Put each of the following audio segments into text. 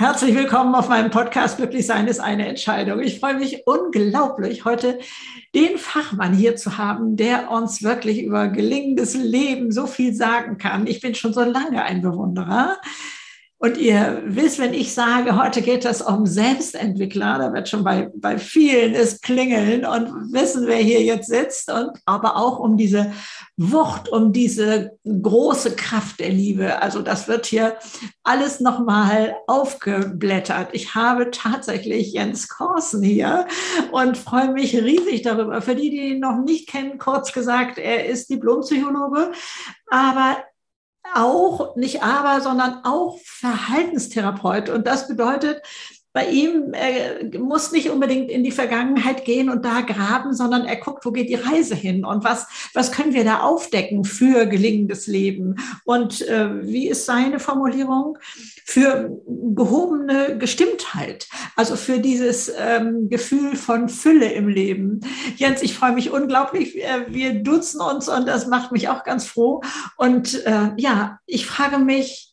Herzlich willkommen auf meinem Podcast Glücklich sein ist eine Entscheidung. Ich freue mich unglaublich, heute den Fachmann hier zu haben, der uns wirklich über gelingendes Leben so viel sagen kann. Ich bin schon so lange ein Bewunderer. Und ihr wisst, wenn ich sage, heute geht es um Selbstentwickler, da wird schon bei, bei vielen es klingeln und wissen, wer hier jetzt sitzt und aber auch um diese Wucht, um diese große Kraft der Liebe. Also das wird hier alles nochmal aufgeblättert. Ich habe tatsächlich Jens Korsen hier und freue mich riesig darüber. Für die, die ihn noch nicht kennen, kurz gesagt, er ist Diplompsychologe, aber auch, nicht aber, sondern auch Verhaltenstherapeut. Und das bedeutet, bei ihm er muss nicht unbedingt in die Vergangenheit gehen und da graben, sondern er guckt, wo geht die Reise hin und was, was können wir da aufdecken für gelingendes Leben. Und äh, wie ist seine Formulierung? Für gehobene Gestimmtheit, also für dieses ähm, Gefühl von Fülle im Leben. Jens, ich freue mich unglaublich. Wir duzen uns und das macht mich auch ganz froh. Und äh, ja, ich frage mich,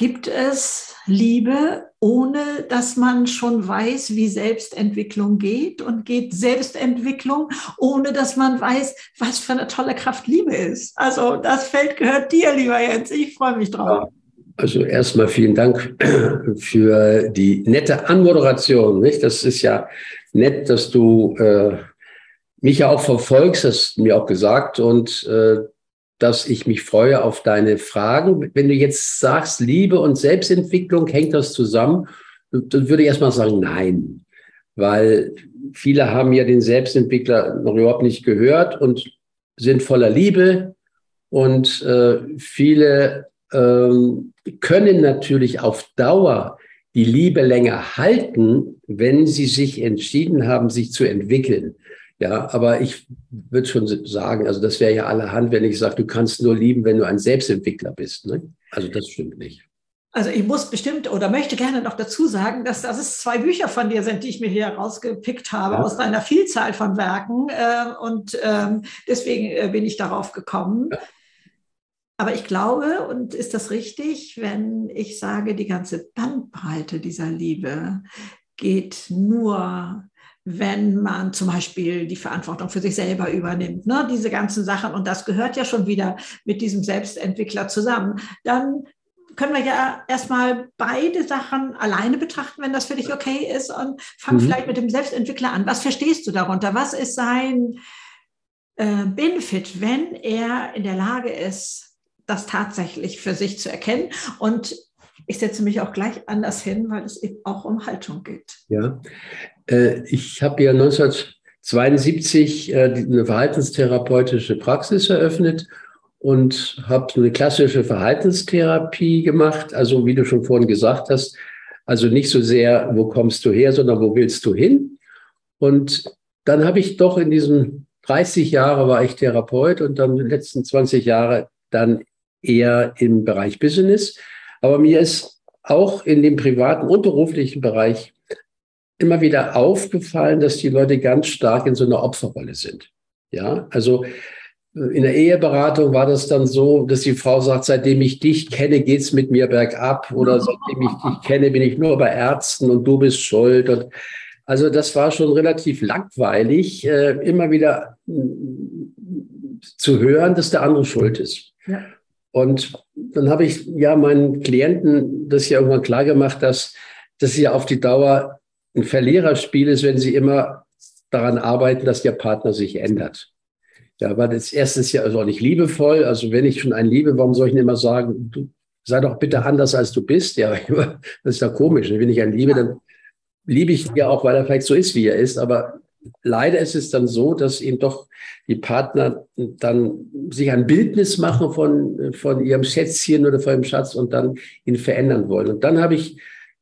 Gibt es Liebe, ohne dass man schon weiß, wie Selbstentwicklung geht? Und geht Selbstentwicklung, ohne dass man weiß, was für eine tolle Kraft Liebe ist? Also das Feld gehört dir, lieber Jens. Ich freue mich drauf. Also erstmal vielen Dank für die nette Anmoderation. Nicht? Das ist ja nett, dass du äh, mich ja auch verfolgst, hast du mir auch gesagt. Und äh, dass ich mich freue auf deine Fragen. Wenn du jetzt sagst, Liebe und Selbstentwicklung, hängt das zusammen? Dann würde ich erstmal sagen, nein. Weil viele haben ja den Selbstentwickler noch überhaupt nicht gehört und sind voller Liebe. Und äh, viele ähm, können natürlich auf Dauer die Liebe länger halten, wenn sie sich entschieden haben, sich zu entwickeln. Ja, aber ich würde schon sagen, also das wäre ja allerhand, wenn ich sage, du kannst nur lieben, wenn du ein Selbstentwickler bist. Ne? Also das stimmt nicht. Also ich muss bestimmt oder möchte gerne noch dazu sagen, dass das es zwei Bücher von dir sind, die ich mir hier rausgepickt habe ja. aus deiner Vielzahl von Werken. Äh, und ähm, deswegen äh, bin ich darauf gekommen. Ja. Aber ich glaube, und ist das richtig, wenn ich sage, die ganze Bandbreite dieser Liebe geht nur wenn man zum Beispiel die Verantwortung für sich selber übernimmt, ne? diese ganzen Sachen. Und das gehört ja schon wieder mit diesem Selbstentwickler zusammen. Dann können wir ja erstmal beide Sachen alleine betrachten, wenn das für dich okay ist. Und fang mhm. vielleicht mit dem Selbstentwickler an. Was verstehst du darunter? Was ist sein äh, Benefit, wenn er in der Lage ist, das tatsächlich für sich zu erkennen? Und ich setze mich auch gleich anders hin, weil es eben auch um Haltung geht. Ja, äh, ich habe ja 1972 äh, eine verhaltenstherapeutische Praxis eröffnet und habe eine klassische Verhaltenstherapie gemacht. Also wie du schon vorhin gesagt hast, also nicht so sehr, wo kommst du her, sondern wo willst du hin? Und dann habe ich doch in diesen 30 Jahre war ich Therapeut und dann die letzten 20 Jahre dann eher im Bereich Business. Aber mir ist auch in dem privaten und beruflichen Bereich immer wieder aufgefallen, dass die Leute ganz stark in so einer Opferrolle sind. Ja, also äh, in der Eheberatung war das dann so, dass die Frau sagt, seitdem ich dich kenne, geht's mit mir bergab oder seitdem ich dich kenne, bin ich nur bei Ärzten und du bist schuld. Und also das war schon relativ langweilig, äh, immer wieder mm, zu hören, dass der andere schuld ist. Ja. Und dann habe ich ja meinen Klienten das ja irgendwann klar gemacht, dass das ja auf die Dauer ein Verliererspiel ist, wenn sie immer daran arbeiten, dass der Partner sich ändert. Ja, aber das erste ist ja auch nicht liebevoll. Also wenn ich schon einen liebe, warum soll ich denn immer sagen, du sei doch bitte anders, als du bist? Ja, das ist ja komisch. Wenn ich einen liebe, dann liebe ich ihn ja auch, weil er vielleicht so ist, wie er ist. Aber leider ist es dann so, dass eben doch die Partner dann sich ein Bildnis machen von, von ihrem Schätzchen oder von ihrem Schatz und dann ihn verändern wollen. Und dann habe ich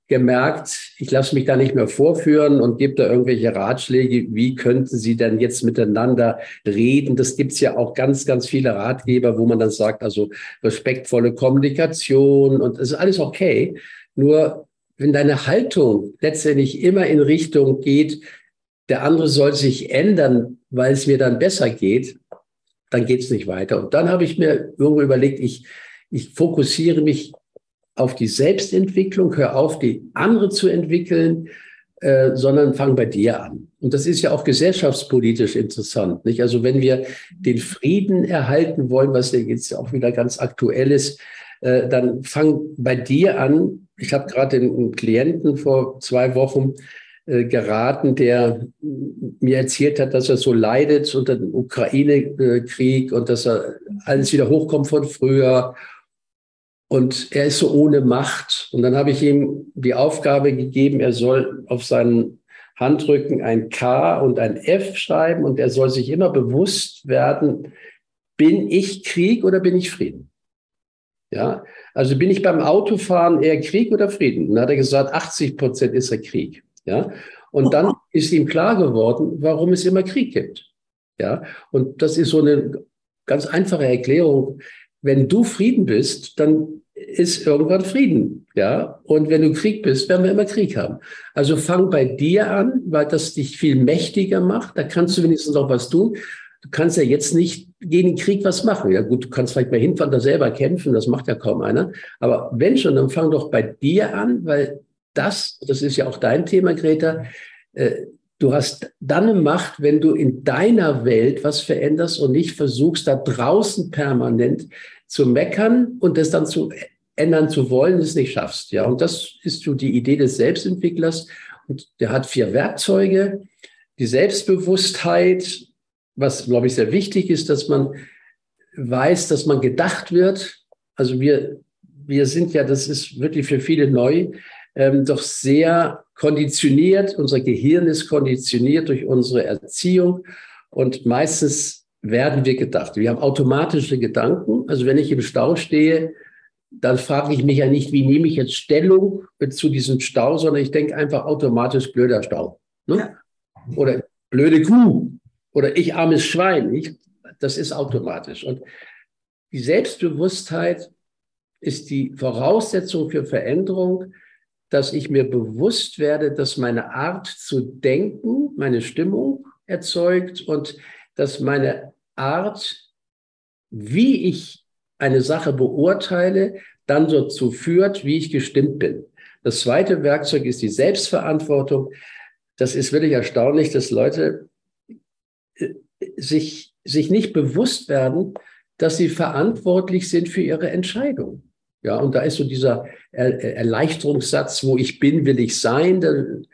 gemerkt, ich lasse mich da nicht mehr vorführen und gebe da irgendwelche Ratschläge, wie könnten Sie denn jetzt miteinander reden. Das gibt's ja auch ganz, ganz viele Ratgeber, wo man dann sagt, also respektvolle Kommunikation und es ist alles okay. Nur wenn deine Haltung letztendlich immer in Richtung geht, der andere soll sich ändern, weil es mir dann besser geht, dann geht's nicht weiter. Und dann habe ich mir irgendwo überlegt, ich, ich fokussiere mich auf die Selbstentwicklung, hör auf, die andere zu entwickeln, äh, sondern fang bei dir an. Und das ist ja auch gesellschaftspolitisch interessant. Nicht? Also wenn wir den Frieden erhalten wollen, was ja jetzt auch wieder ganz aktuell ist, äh, dann fang bei dir an. Ich habe gerade einen Klienten vor zwei Wochen geraten, der mir erzählt hat, dass er so leidet unter dem Ukraine-Krieg und dass er alles wieder hochkommt von früher und er ist so ohne Macht. Und dann habe ich ihm die Aufgabe gegeben, er soll auf seinen Handrücken ein K und ein F schreiben und er soll sich immer bewusst werden, bin ich Krieg oder bin ich Frieden? Ja, also bin ich beim Autofahren eher Krieg oder Frieden? dann hat er gesagt, 80 Prozent ist er Krieg. Ja, und dann ist ihm klar geworden, warum es immer Krieg gibt. Ja, und das ist so eine ganz einfache Erklärung wenn du Frieden bist, dann ist irgendwann Frieden, ja. Und wenn du Krieg bist, werden wir immer Krieg haben. Also fang bei dir an, weil das dich viel mächtiger macht. Da kannst du wenigstens auch was tun. Du kannst ja jetzt nicht gegen den Krieg was machen. Ja gut, du kannst vielleicht mal hinfahren, da selber kämpfen. Das macht ja kaum einer. Aber wenn schon, dann fang doch bei dir an, weil das, das ist ja auch dein Thema, Greta, äh, Du hast dann eine Macht, wenn du in deiner Welt was veränderst und nicht versuchst, da draußen permanent zu meckern und das dann zu ändern zu wollen, es nicht schaffst. Ja, und das ist so die Idee des Selbstentwicklers. Und der hat vier Werkzeuge. Die Selbstbewusstheit, was, glaube ich, sehr wichtig ist, dass man weiß, dass man gedacht wird. Also wir, wir sind ja, das ist wirklich für viele neu, ähm, doch sehr konditioniert. Unser Gehirn ist konditioniert durch unsere Erziehung und meistens werden wir gedacht. Wir haben automatische Gedanken. Also wenn ich im Stau stehe, dann frage ich mich ja nicht, wie nehme ich jetzt Stellung zu diesem Stau, sondern ich denke einfach automatisch blöder Stau. Ne? Ja. Oder blöde Kuh oder ich armes Schwein. Ich, das ist automatisch. Und die Selbstbewusstheit ist die Voraussetzung für Veränderung, dass ich mir bewusst werde, dass meine Art zu denken meine Stimmung erzeugt und dass meine Art, wie ich eine Sache beurteile, dann dazu führt, wie ich gestimmt bin. Das zweite Werkzeug ist die Selbstverantwortung. Das ist wirklich erstaunlich, dass Leute äh, sich, sich nicht bewusst werden, dass sie verantwortlich sind für ihre Entscheidung. Ja, und da ist so dieser Erleichterungssatz, wo ich bin, will ich sein. Dann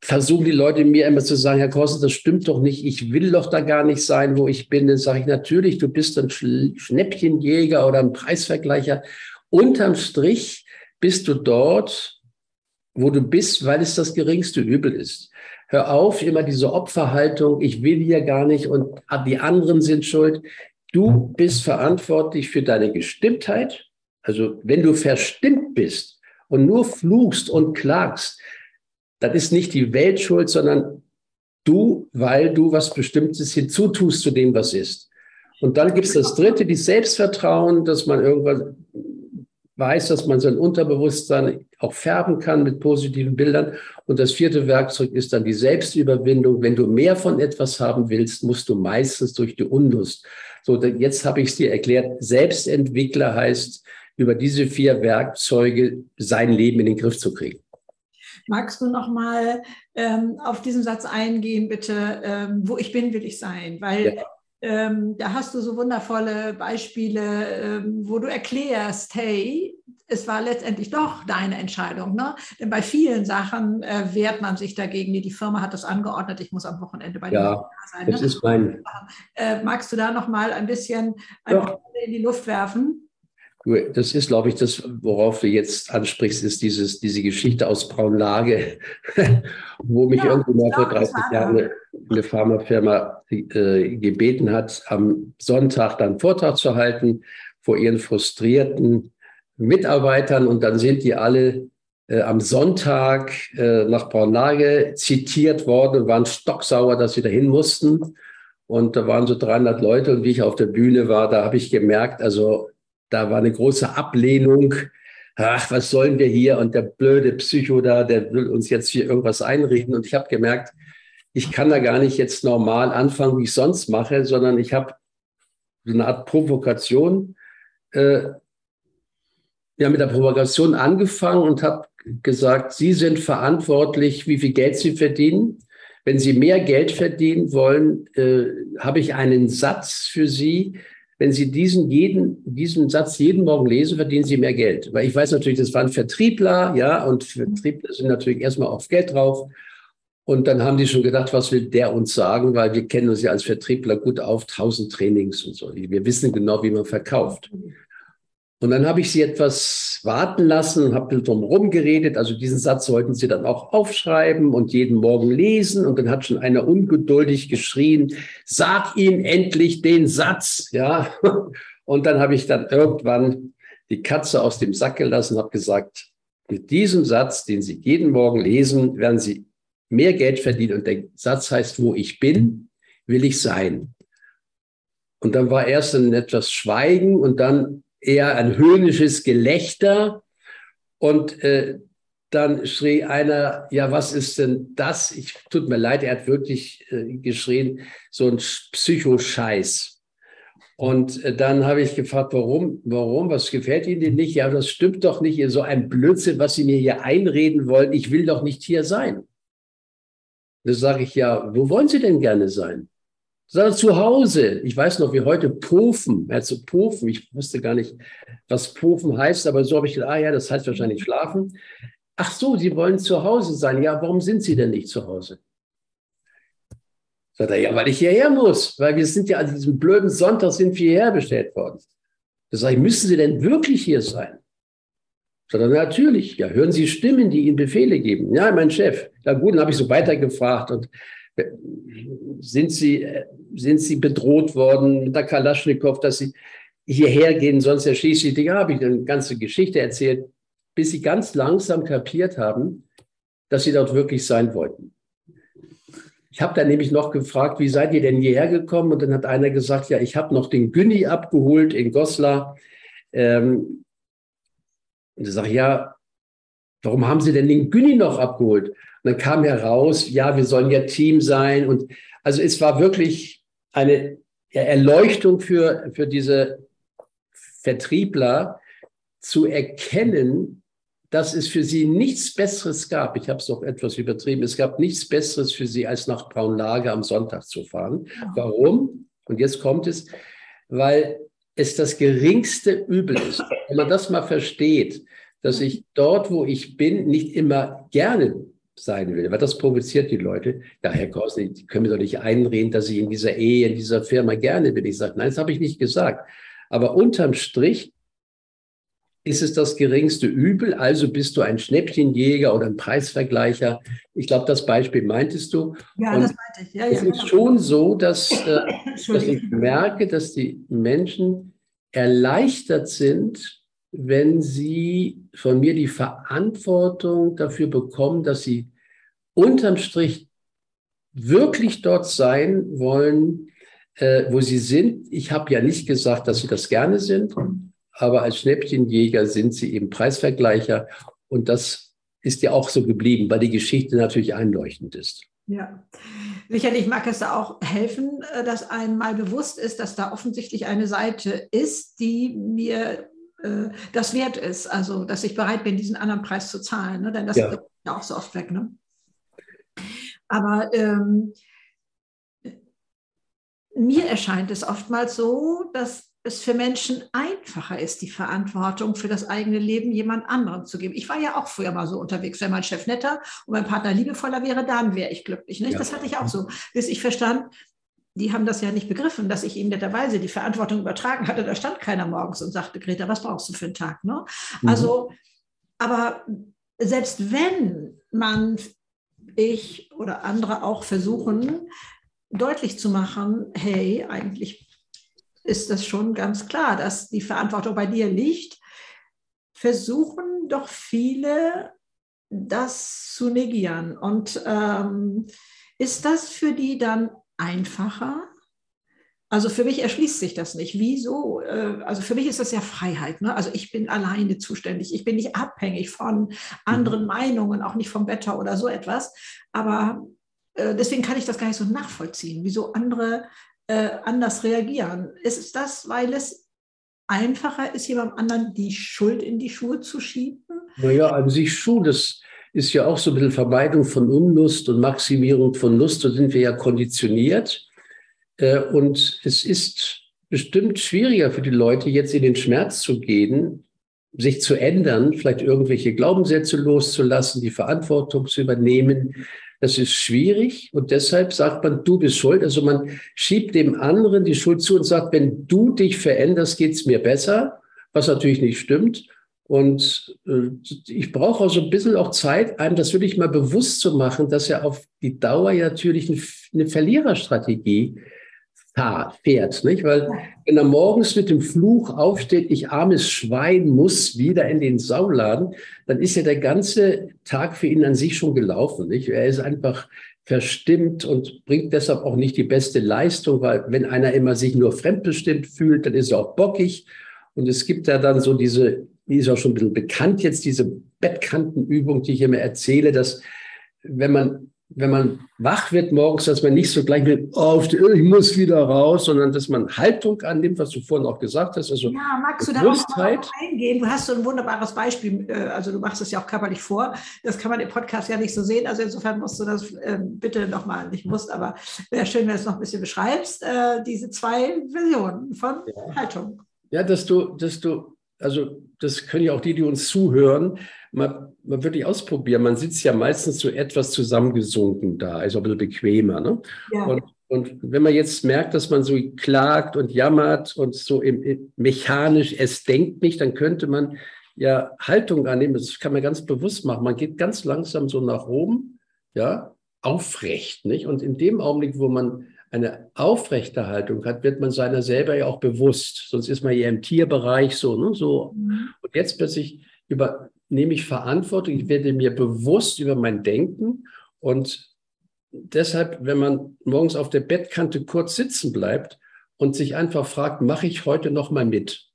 versuchen die Leute mir immer zu sagen, Herr Korsen, das stimmt doch nicht. Ich will doch da gar nicht sein, wo ich bin. Dann sage ich natürlich, du bist ein Schnäppchenjäger oder ein Preisvergleicher. Unterm Strich bist du dort, wo du bist, weil es das geringste Übel ist. Hör auf, immer diese Opferhaltung, ich will hier gar nicht und die anderen sind schuld. Du bist verantwortlich für deine Gestimmtheit, also wenn du verstimmt bist und nur fluchst und klagst, dann ist nicht die Welt schuld, sondern du, weil du was Bestimmtes hinzutust zu dem, was ist. Und dann gibt es das Dritte, die Selbstvertrauen, dass man irgendwann weiß, dass man sein Unterbewusstsein auch färben kann mit positiven Bildern. Und das vierte Werkzeug ist dann die Selbstüberwindung. Wenn du mehr von etwas haben willst, musst du meistens durch die Unlust. So, jetzt habe ich es dir erklärt. Selbstentwickler heißt, über diese vier Werkzeuge sein Leben in den Griff zu kriegen. Magst du noch mal ähm, auf diesen Satz eingehen, bitte? Ähm, wo ich bin, will ich sein, weil ja. ähm, da hast du so wundervolle Beispiele, ähm, wo du erklärst, hey, es war letztendlich doch deine Entscheidung. Ne? Denn bei vielen Sachen äh, wehrt man sich dagegen. Die Firma hat das angeordnet, ich muss am Wochenende bei ja, dir sein. Das ne? ist mein. Äh, magst du da noch mal ein bisschen ein in die Luft werfen? Das ist, glaube ich, das, worauf du jetzt ansprichst, ist dieses, diese Geschichte aus Braunlage, wo mich ja, irgendwie mal vor 30 Jahren eine, eine Pharmafirma äh, gebeten hat, am Sonntag dann Vortrag zu halten vor ihren frustrierten Mitarbeitern. Und dann sind die alle äh, am Sonntag äh, nach Braunlage zitiert worden und waren stocksauer, dass sie dahin mussten. Und da waren so 300 Leute. Und wie ich auf der Bühne war, da habe ich gemerkt, also da war eine große Ablehnung. Ach, was sollen wir hier? Und der blöde Psycho da, der will uns jetzt hier irgendwas einreden. Und ich habe gemerkt, ich kann da gar nicht jetzt normal anfangen, wie ich sonst mache, sondern ich habe so eine Art Provokation äh, ja mit der Provokation angefangen und habe gesagt, Sie sind verantwortlich, wie viel Geld Sie verdienen. Wenn Sie mehr Geld verdienen wollen, äh, habe ich einen Satz für Sie. Wenn Sie diesen, jeden, diesen Satz jeden Morgen lesen, verdienen Sie mehr Geld. Weil ich weiß natürlich, das waren Vertriebler, ja, und Vertriebler sind natürlich erstmal auf Geld drauf. Und dann haben die schon gedacht, was will der uns sagen, weil wir kennen uns ja als Vertriebler gut auf, tausend Trainings und so. Wir wissen genau, wie man verkauft. Und dann habe ich sie etwas warten lassen und habe drum herum geredet. Also diesen Satz sollten sie dann auch aufschreiben und jeden Morgen lesen. Und dann hat schon einer ungeduldig geschrien, sag ihm endlich den Satz. Ja. Und dann habe ich dann irgendwann die Katze aus dem Sack gelassen und habe gesagt, mit diesem Satz, den Sie jeden Morgen lesen, werden Sie mehr Geld verdienen. Und der Satz heißt, wo ich bin, will ich sein. Und dann war erst ein etwas Schweigen und dann eher ein höhnisches Gelächter. Und äh, dann schrie einer, ja, was ist denn das? Ich tut mir leid, er hat wirklich äh, geschrien, so ein Psychoscheiß. Und äh, dann habe ich gefragt, warum, warum, was gefällt Ihnen denn nicht? Ja, das stimmt doch nicht, so ein Blödsinn, was Sie mir hier einreden wollen. Ich will doch nicht hier sein. Da sage ich ja, wo wollen Sie denn gerne sein? Sondern zu Hause. Ich weiß noch, wie heute Pofen, also Pofen, ich wusste gar nicht, was Pofen heißt, aber so habe ich gedacht, ah ja, das heißt wahrscheinlich schlafen. Ach so, Sie wollen zu Hause sein. Ja, warum sind Sie denn nicht zu Hause? Sagt er, ja, weil ich hierher muss, weil wir sind ja an diesem blöden Sonntag sind wir hierher bestellt worden. Da sage ich, müssen Sie denn wirklich hier sein? Sondern natürlich, ja, hören Sie Stimmen, die Ihnen Befehle geben. Ja, mein Chef. Ja gut, dann habe ich so weitergefragt und sind Sie, sind Sie bedroht worden mit der Kalaschnikow, dass Sie hierher gehen, sonst erschieße ich dich. Ja, habe ich eine ganze Geschichte erzählt, bis Sie ganz langsam kapiert haben, dass Sie dort wirklich sein wollten. Ich habe dann nämlich noch gefragt, wie seid ihr denn hierher gekommen? Und dann hat einer gesagt, ja, ich habe noch den Günni abgeholt in Goslar. Ähm, und ich sage, ja, warum haben Sie denn den Günni noch abgeholt? Dann kam heraus, ja, wir sollen ja Team sein. Und also es war wirklich eine Erleuchtung für, für diese Vertriebler zu erkennen, dass es für sie nichts Besseres gab. Ich habe es auch etwas übertrieben. Es gab nichts Besseres für sie, als nach Braunlage am Sonntag zu fahren. Warum? Und jetzt kommt es, weil es das geringste Übel ist. Wenn man das mal versteht, dass ich dort, wo ich bin, nicht immer gerne sein will, weil das provoziert die Leute. Ja, Herr Korsny, die können mir doch nicht einreden, dass ich in dieser Ehe, in dieser Firma gerne bin. Ich sage, nein, das habe ich nicht gesagt. Aber unterm Strich ist es das geringste Übel, also bist du ein Schnäppchenjäger oder ein Preisvergleicher. Ich glaube, das Beispiel meintest du. Ja, Und das meinte ich. Ja, es ja, ist genau. schon so, dass, äh, dass ich merke, dass die Menschen erleichtert sind, wenn sie von mir die Verantwortung dafür bekommen, dass sie unterm Strich wirklich dort sein wollen, äh, wo sie sind. Ich habe ja nicht gesagt, dass sie das gerne sind, aber als Schnäppchenjäger sind sie eben Preisvergleicher. Und das ist ja auch so geblieben, weil die Geschichte natürlich einleuchtend ist. Ja, sicherlich mag es da auch helfen, äh, dass einem mal bewusst ist, dass da offensichtlich eine Seite ist, die mir äh, das wert ist. Also, dass ich bereit bin, diesen anderen Preis zu zahlen. Ne? Denn das ja. ja auch so oft weg. Ne? Aber ähm, mir erscheint es oftmals so, dass es für Menschen einfacher ist, die Verantwortung für das eigene Leben jemand anderem zu geben. Ich war ja auch früher mal so unterwegs, wenn mein Chef netter und mein Partner liebevoller wäre, dann wäre ich glücklich. Nicht? Ja. Das hatte ich auch so, bis ich verstand, die haben das ja nicht begriffen, dass ich ihnen netterweise die Verantwortung übertragen hatte. Da stand keiner morgens und sagte, Greta, was brauchst du für einen Tag? Ne? Mhm. Also, aber selbst wenn man, ich oder andere auch versuchen, deutlich zu machen, hey, eigentlich ist das schon ganz klar, dass die Verantwortung bei dir liegt, versuchen doch viele das zu negieren. Und ähm, ist das für die dann einfacher? Also für mich erschließt sich das nicht. Wieso? Äh, also für mich ist das ja Freiheit. Ne? Also ich bin alleine zuständig. Ich bin nicht abhängig von anderen mhm. Meinungen, auch nicht vom Wetter oder so etwas. Aber äh, deswegen kann ich das gar nicht so nachvollziehen, wieso andere äh, anders reagieren. Ist es das, weil es einfacher ist, jemandem anderen die Schuld in die Schuhe zu schieben? Naja, an sich schon. Das ist ja auch so ein bisschen Vermeidung von Unlust und Maximierung von Lust. Da sind wir ja konditioniert. Äh, und es ist bestimmt schwieriger für die Leute, jetzt in den Schmerz zu gehen, sich zu ändern, vielleicht irgendwelche Glaubenssätze loszulassen, die Verantwortung zu übernehmen. Das ist schwierig und deshalb sagt man, du bist schuld. Also man schiebt dem anderen die Schuld zu und sagt, wenn du dich veränderst, geht es mir besser, was natürlich nicht stimmt. Und äh, ich brauche auch so ein bisschen auch Zeit, einem das wirklich mal bewusst zu machen, dass er auf die Dauer ja natürlich eine, eine Verliererstrategie fährt, nicht? Weil wenn er morgens mit dem Fluch aufsteht, ich armes Schwein muss wieder in den Sauladen, dann ist ja der ganze Tag für ihn an sich schon gelaufen, nicht? Er ist einfach verstimmt und bringt deshalb auch nicht die beste Leistung, weil wenn einer immer sich nur fremdbestimmt fühlt, dann ist er auch bockig. Und es gibt ja dann so diese, die ist auch schon ein bisschen bekannt jetzt, diese Bettkantenübung, die ich immer erzähle, dass wenn man wenn man wach wird morgens, dass man nicht so gleich mit, oh, ich muss wieder raus, sondern dass man Haltung annimmt, was du vorhin auch gesagt hast. Also ja, magst du da mal eingehen? Du hast so ein wunderbares Beispiel, äh, also du machst es ja auch körperlich vor. Das kann man im Podcast ja nicht so sehen. Also insofern musst du das äh, bitte nochmal, nicht musst, aber wäre schön, wenn du es noch ein bisschen beschreibst, äh, diese zwei Versionen von ja. Haltung. Ja, dass du, dass du also das können ja auch die, die uns zuhören, mal, mal wirklich ausprobieren. Man sitzt ja meistens so etwas zusammengesunken da, also ein bisschen bequemer. Ne? Ja. Und, und wenn man jetzt merkt, dass man so klagt und jammert und so im, im, mechanisch, es denkt nicht, dann könnte man ja Haltung annehmen. Das kann man ganz bewusst machen. Man geht ganz langsam so nach oben, ja, aufrecht, nicht? Und in dem Augenblick, wo man eine aufrechte Haltung hat, wird man seiner selber ja auch bewusst. Sonst ist man ja im Tierbereich so, ne? so. Mhm. Und jetzt plötzlich übernehme ich Verantwortung, ich werde mir bewusst über mein Denken und deshalb, wenn man morgens auf der Bettkante kurz sitzen bleibt und sich einfach fragt, mache ich heute noch mal mit?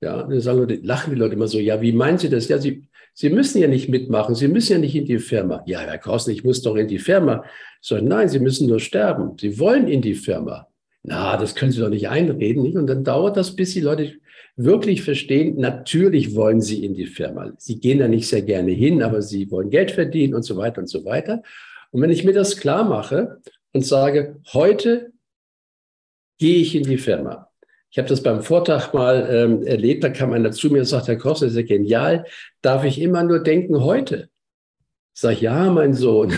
Ja, dann sagen Leute, lachen die Leute immer so, ja, wie meinen Sie das? Ja, Sie, Sie müssen ja nicht mitmachen, Sie müssen ja nicht in die Firma. Ja, Herr Korsen, ich muss doch in die Firma. So, nein, Sie müssen nur sterben. Sie wollen in die Firma. Na, das können Sie doch nicht einreden. Nicht? Und dann dauert das, bis die Leute wirklich verstehen, natürlich wollen sie in die Firma. Sie gehen da nicht sehr gerne hin, aber sie wollen Geld verdienen und so weiter und so weiter. Und wenn ich mir das klar mache und sage, heute gehe ich in die Firma, ich habe das beim Vortrag mal ähm, erlebt, da kam einer zu mir und sagt, Herr Koch, das ist ja genial, darf ich immer nur denken heute? Ich sage, ja, mein Sohn,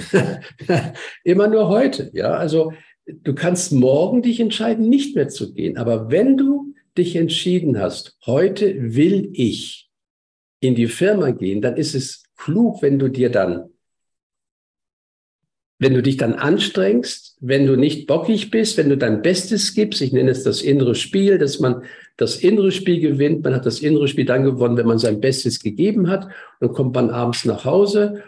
immer nur heute. Ja, also du kannst morgen dich entscheiden, nicht mehr zu gehen. Aber wenn du dich entschieden hast, heute will ich in die Firma gehen, dann ist es klug, wenn du dir dann wenn du dich dann anstrengst, wenn du nicht bockig bist, wenn du dein Bestes gibst, ich nenne es das innere Spiel, dass man das innere Spiel gewinnt, man hat das innere Spiel dann gewonnen, wenn man sein Bestes gegeben hat, dann kommt man abends nach Hause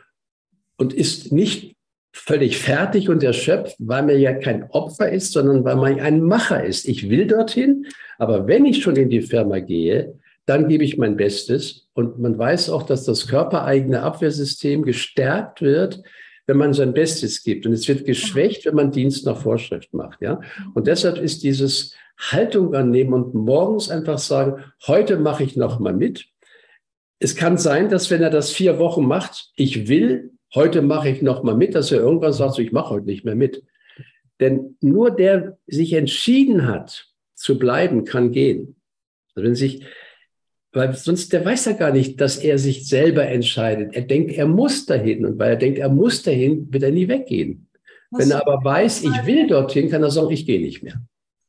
und ist nicht völlig fertig und erschöpft, weil man ja kein Opfer ist, sondern weil man ein Macher ist. Ich will dorthin, aber wenn ich schon in die Firma gehe, dann gebe ich mein Bestes und man weiß auch, dass das körpereigene Abwehrsystem gestärkt wird, wenn man sein Bestes gibt. Und es wird geschwächt, wenn man Dienst nach Vorschrift macht. Ja? Und deshalb ist dieses Haltung annehmen und morgens einfach sagen, heute mache ich noch mal mit. Es kann sein, dass wenn er das vier Wochen macht, ich will, heute mache ich noch mal mit, dass er irgendwann sagt, so, ich mache heute nicht mehr mit. Denn nur der sich entschieden hat, zu bleiben, kann gehen. Also wenn sich weil sonst, der weiß ja gar nicht, dass er sich selber entscheidet. Er denkt, er muss dahin. Und weil er denkt, er muss dahin, wird er nie weggehen. Was Wenn er aber weiß, ich will dorthin, kann er sagen, ich gehe nicht mehr.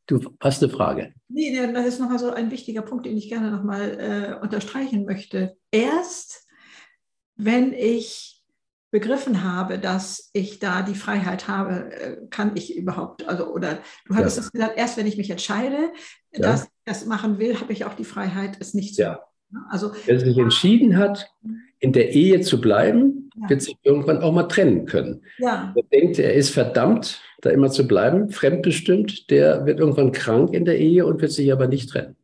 Du hast eine Frage. Nee, das ist noch so ein wichtiger Punkt, den ich gerne nochmal äh, unterstreichen möchte. Erst, wenn ich begriffen habe, dass ich da die Freiheit habe, äh, kann ich überhaupt, also, oder du hattest ja. das gesagt, erst wenn ich mich entscheide, ja. dass das machen will, habe ich auch die Freiheit, es nicht zu ja. machen. Also, Wer sich entschieden hat, in der Ehe zu bleiben, ja. wird sich irgendwann auch mal trennen können. Ja. Wer denkt, er ist verdammt, da immer zu bleiben, fremdbestimmt, der wird irgendwann krank in der Ehe und wird sich aber nicht trennen.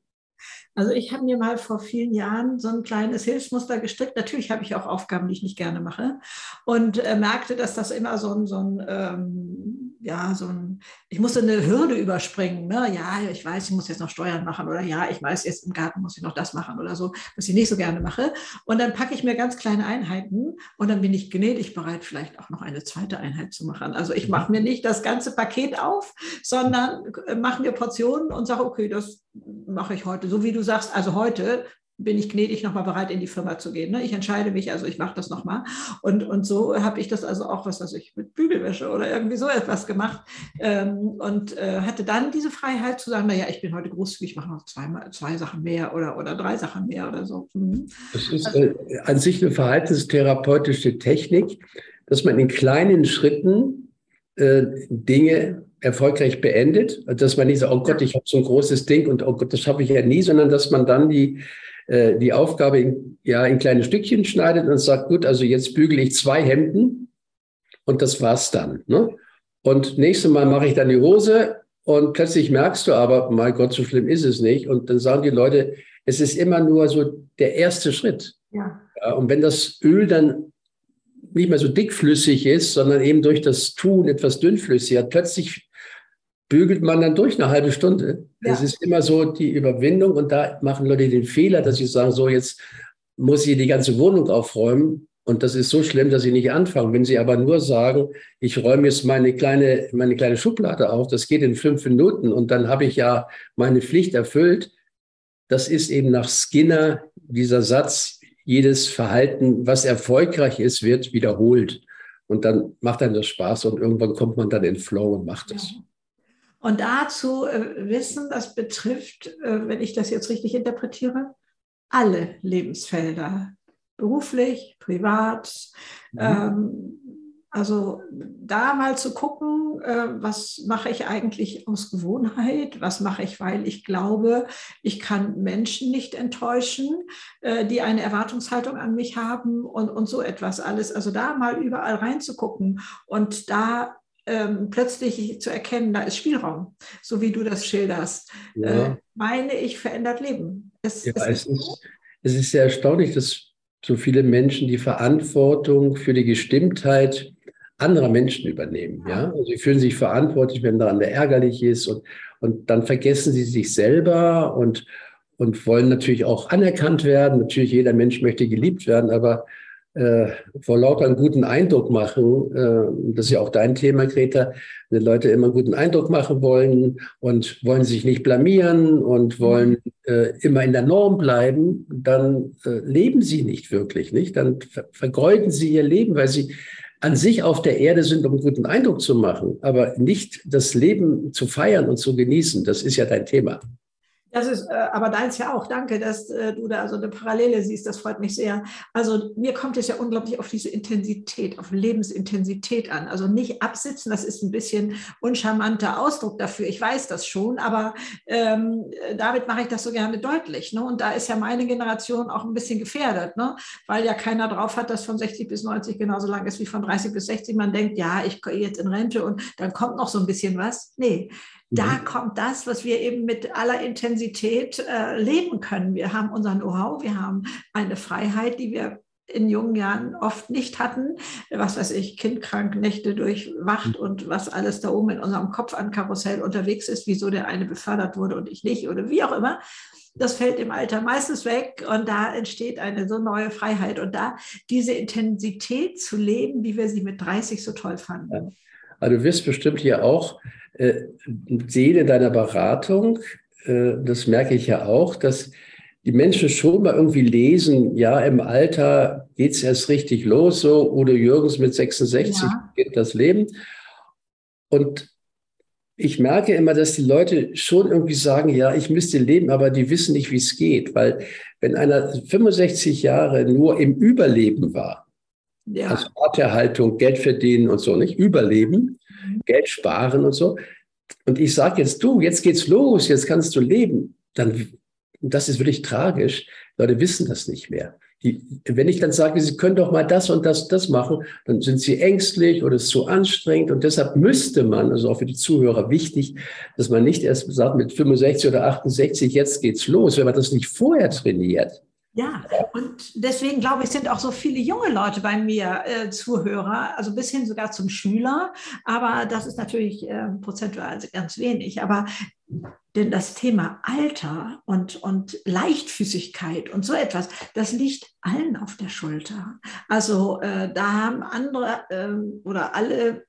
Also ich habe mir mal vor vielen Jahren so ein kleines Hilfsmuster gestrickt. Natürlich habe ich auch Aufgaben, die ich nicht gerne mache und äh, merkte, dass das immer so ein, so ein ähm, ja, so ein, ich musste eine Hürde überspringen. Ne? Ja, ich weiß, ich muss jetzt noch Steuern machen oder ja, ich weiß, jetzt im Garten muss ich noch das machen oder so, was ich nicht so gerne mache. Und dann packe ich mir ganz kleine Einheiten und dann bin ich gnädig bereit, vielleicht auch noch eine zweite Einheit zu machen. Also ich mache mir nicht das ganze Paket auf, sondern äh, mache mir Portionen und sage, okay, das mache ich heute. So wie du sagst, also heute bin ich gnädig nochmal bereit, in die Firma zu gehen. Ne? Ich entscheide mich, also ich mache das nochmal. Und, und so habe ich das also auch, was weiß ich, mit Bügelwäsche oder irgendwie so etwas gemacht. Ähm, und äh, hatte dann diese Freiheit zu sagen, naja, ich bin heute großzügig, ich mache noch zwei, zwei Sachen mehr oder, oder drei Sachen mehr oder so. Mhm. Das ist also, äh, an sich eine verhaltenstherapeutische Technik, dass man in kleinen Schritten äh, Dinge erfolgreich beendet. Dass man nicht sagt, oh Gott, ich habe so ein großes Ding und oh Gott, das schaffe ich ja nie, sondern dass man dann die äh, die Aufgabe in, ja, in kleine Stückchen schneidet und sagt, gut, also jetzt bügele ich zwei Hemden und das war's dann. Ne? Und nächstes Mal mache ich dann die Hose und plötzlich merkst du aber, mein Gott, so schlimm ist es nicht. Und dann sagen die Leute, es ist immer nur so der erste Schritt. Ja. ja und wenn das Öl dann nicht mehr so dickflüssig ist, sondern eben durch das Tun etwas dünnflüssiger, plötzlich bügelt man dann durch eine halbe Stunde. Ja. Das ist immer so die Überwindung und da machen Leute den Fehler, dass sie sagen, so jetzt muss ich die ganze Wohnung aufräumen und das ist so schlimm, dass sie nicht anfangen. Wenn sie aber nur sagen, ich räume jetzt meine kleine, meine kleine Schublade auf, das geht in fünf Minuten und dann habe ich ja meine Pflicht erfüllt. Das ist eben nach Skinner dieser Satz, jedes Verhalten, was erfolgreich ist, wird wiederholt. Und dann macht einem das Spaß und irgendwann kommt man dann in Flow und macht es. Ja. Und dazu äh, wissen, das betrifft, äh, wenn ich das jetzt richtig interpretiere, alle Lebensfelder, beruflich, privat. Mhm. Ähm, also da mal zu gucken, äh, was mache ich eigentlich aus Gewohnheit, was mache ich, weil ich glaube, ich kann Menschen nicht enttäuschen, äh, die eine Erwartungshaltung an mich haben und, und so etwas alles. Also da mal überall reinzugucken und da ähm, plötzlich zu erkennen, da ist Spielraum, so wie du das schilderst, ja. äh, meine ich, verändert Leben. Es, ja, es, ist, es ist sehr erstaunlich, dass so viele Menschen die Verantwortung für die Gestimmtheit anderer Menschen übernehmen. Ja? Also sie fühlen sich verantwortlich, wenn daran der ärgerlich ist und, und dann vergessen sie sich selber und, und wollen natürlich auch anerkannt werden. Natürlich, jeder Mensch möchte geliebt werden, aber äh, vor lauter einen guten Eindruck machen, äh, das ist ja auch dein Thema, Greta, wenn Leute immer einen guten Eindruck machen wollen und wollen sich nicht blamieren und wollen äh, immer in der Norm bleiben, dann äh, leben sie nicht wirklich, nicht? Dann ver vergeuden sie ihr Leben, weil sie an sich auf der Erde sind, um einen guten Eindruck zu machen, aber nicht das Leben zu feiern und zu genießen. Das ist ja dein Thema. Das ist äh, aber deins ja auch. Danke, dass äh, du da so eine Parallele siehst. Das freut mich sehr. Also mir kommt es ja unglaublich auf diese Intensität, auf Lebensintensität an. Also nicht absitzen, das ist ein bisschen uncharmanter Ausdruck dafür. Ich weiß das schon, aber ähm, damit mache ich das so gerne deutlich. Ne? Und da ist ja meine Generation auch ein bisschen gefährdet, ne? weil ja keiner drauf hat, dass von 60 bis 90 genauso lang ist wie von 30 bis 60. Man denkt, ja, ich gehe jetzt in Rente und dann kommt noch so ein bisschen was. Nee, da mhm. kommt das, was wir eben mit aller Intensität äh, leben können. Wir haben unser Know-how, wir haben eine Freiheit, die wir in jungen Jahren oft nicht hatten. Was weiß ich, kindkrank, Nächte durchwacht mhm. und was alles da oben in unserem Kopf an Karussell unterwegs ist, wieso der eine befördert wurde und ich nicht oder wie auch immer. Das fällt im Alter meistens weg und da entsteht eine so neue Freiheit und da diese Intensität zu leben, wie wir sie mit 30 so toll fanden. Also du wirst bestimmt hier auch äh, sehen in deiner Beratung, äh, das merke ich ja auch, dass die Menschen schon mal irgendwie lesen, ja, im Alter geht es erst richtig los, so Udo Jürgens mit 66 ja. geht das Leben. Und ich merke immer, dass die Leute schon irgendwie sagen, ja, ich müsste leben, aber die wissen nicht, wie es geht. Weil wenn einer 65 Jahre nur im Überleben war, ja. also Arterhaltung, Geld verdienen und so, nicht Überleben, Geld sparen und so. Und ich sage jetzt, du, jetzt geht's los, jetzt kannst du leben. Dann, das ist wirklich tragisch. Leute wissen das nicht mehr. Die, wenn ich dann sage, sie können doch mal das und das und das machen, dann sind sie ängstlich oder es ist zu anstrengend. Und deshalb müsste man, also auch für die Zuhörer wichtig, dass man nicht erst sagt, mit 65 oder 68, jetzt geht's los. Wenn man das nicht vorher trainiert, Ja, und deswegen glaube ich, sind auch so viele junge Leute bei mir äh, Zuhörer, also bis hin sogar zum Schüler. Aber das ist natürlich äh, prozentual ganz wenig. Aber denn das Thema Alter und, und Leichtfüßigkeit und so etwas, das liegt allen auf der Schulter. Also äh, da haben andere äh, oder alle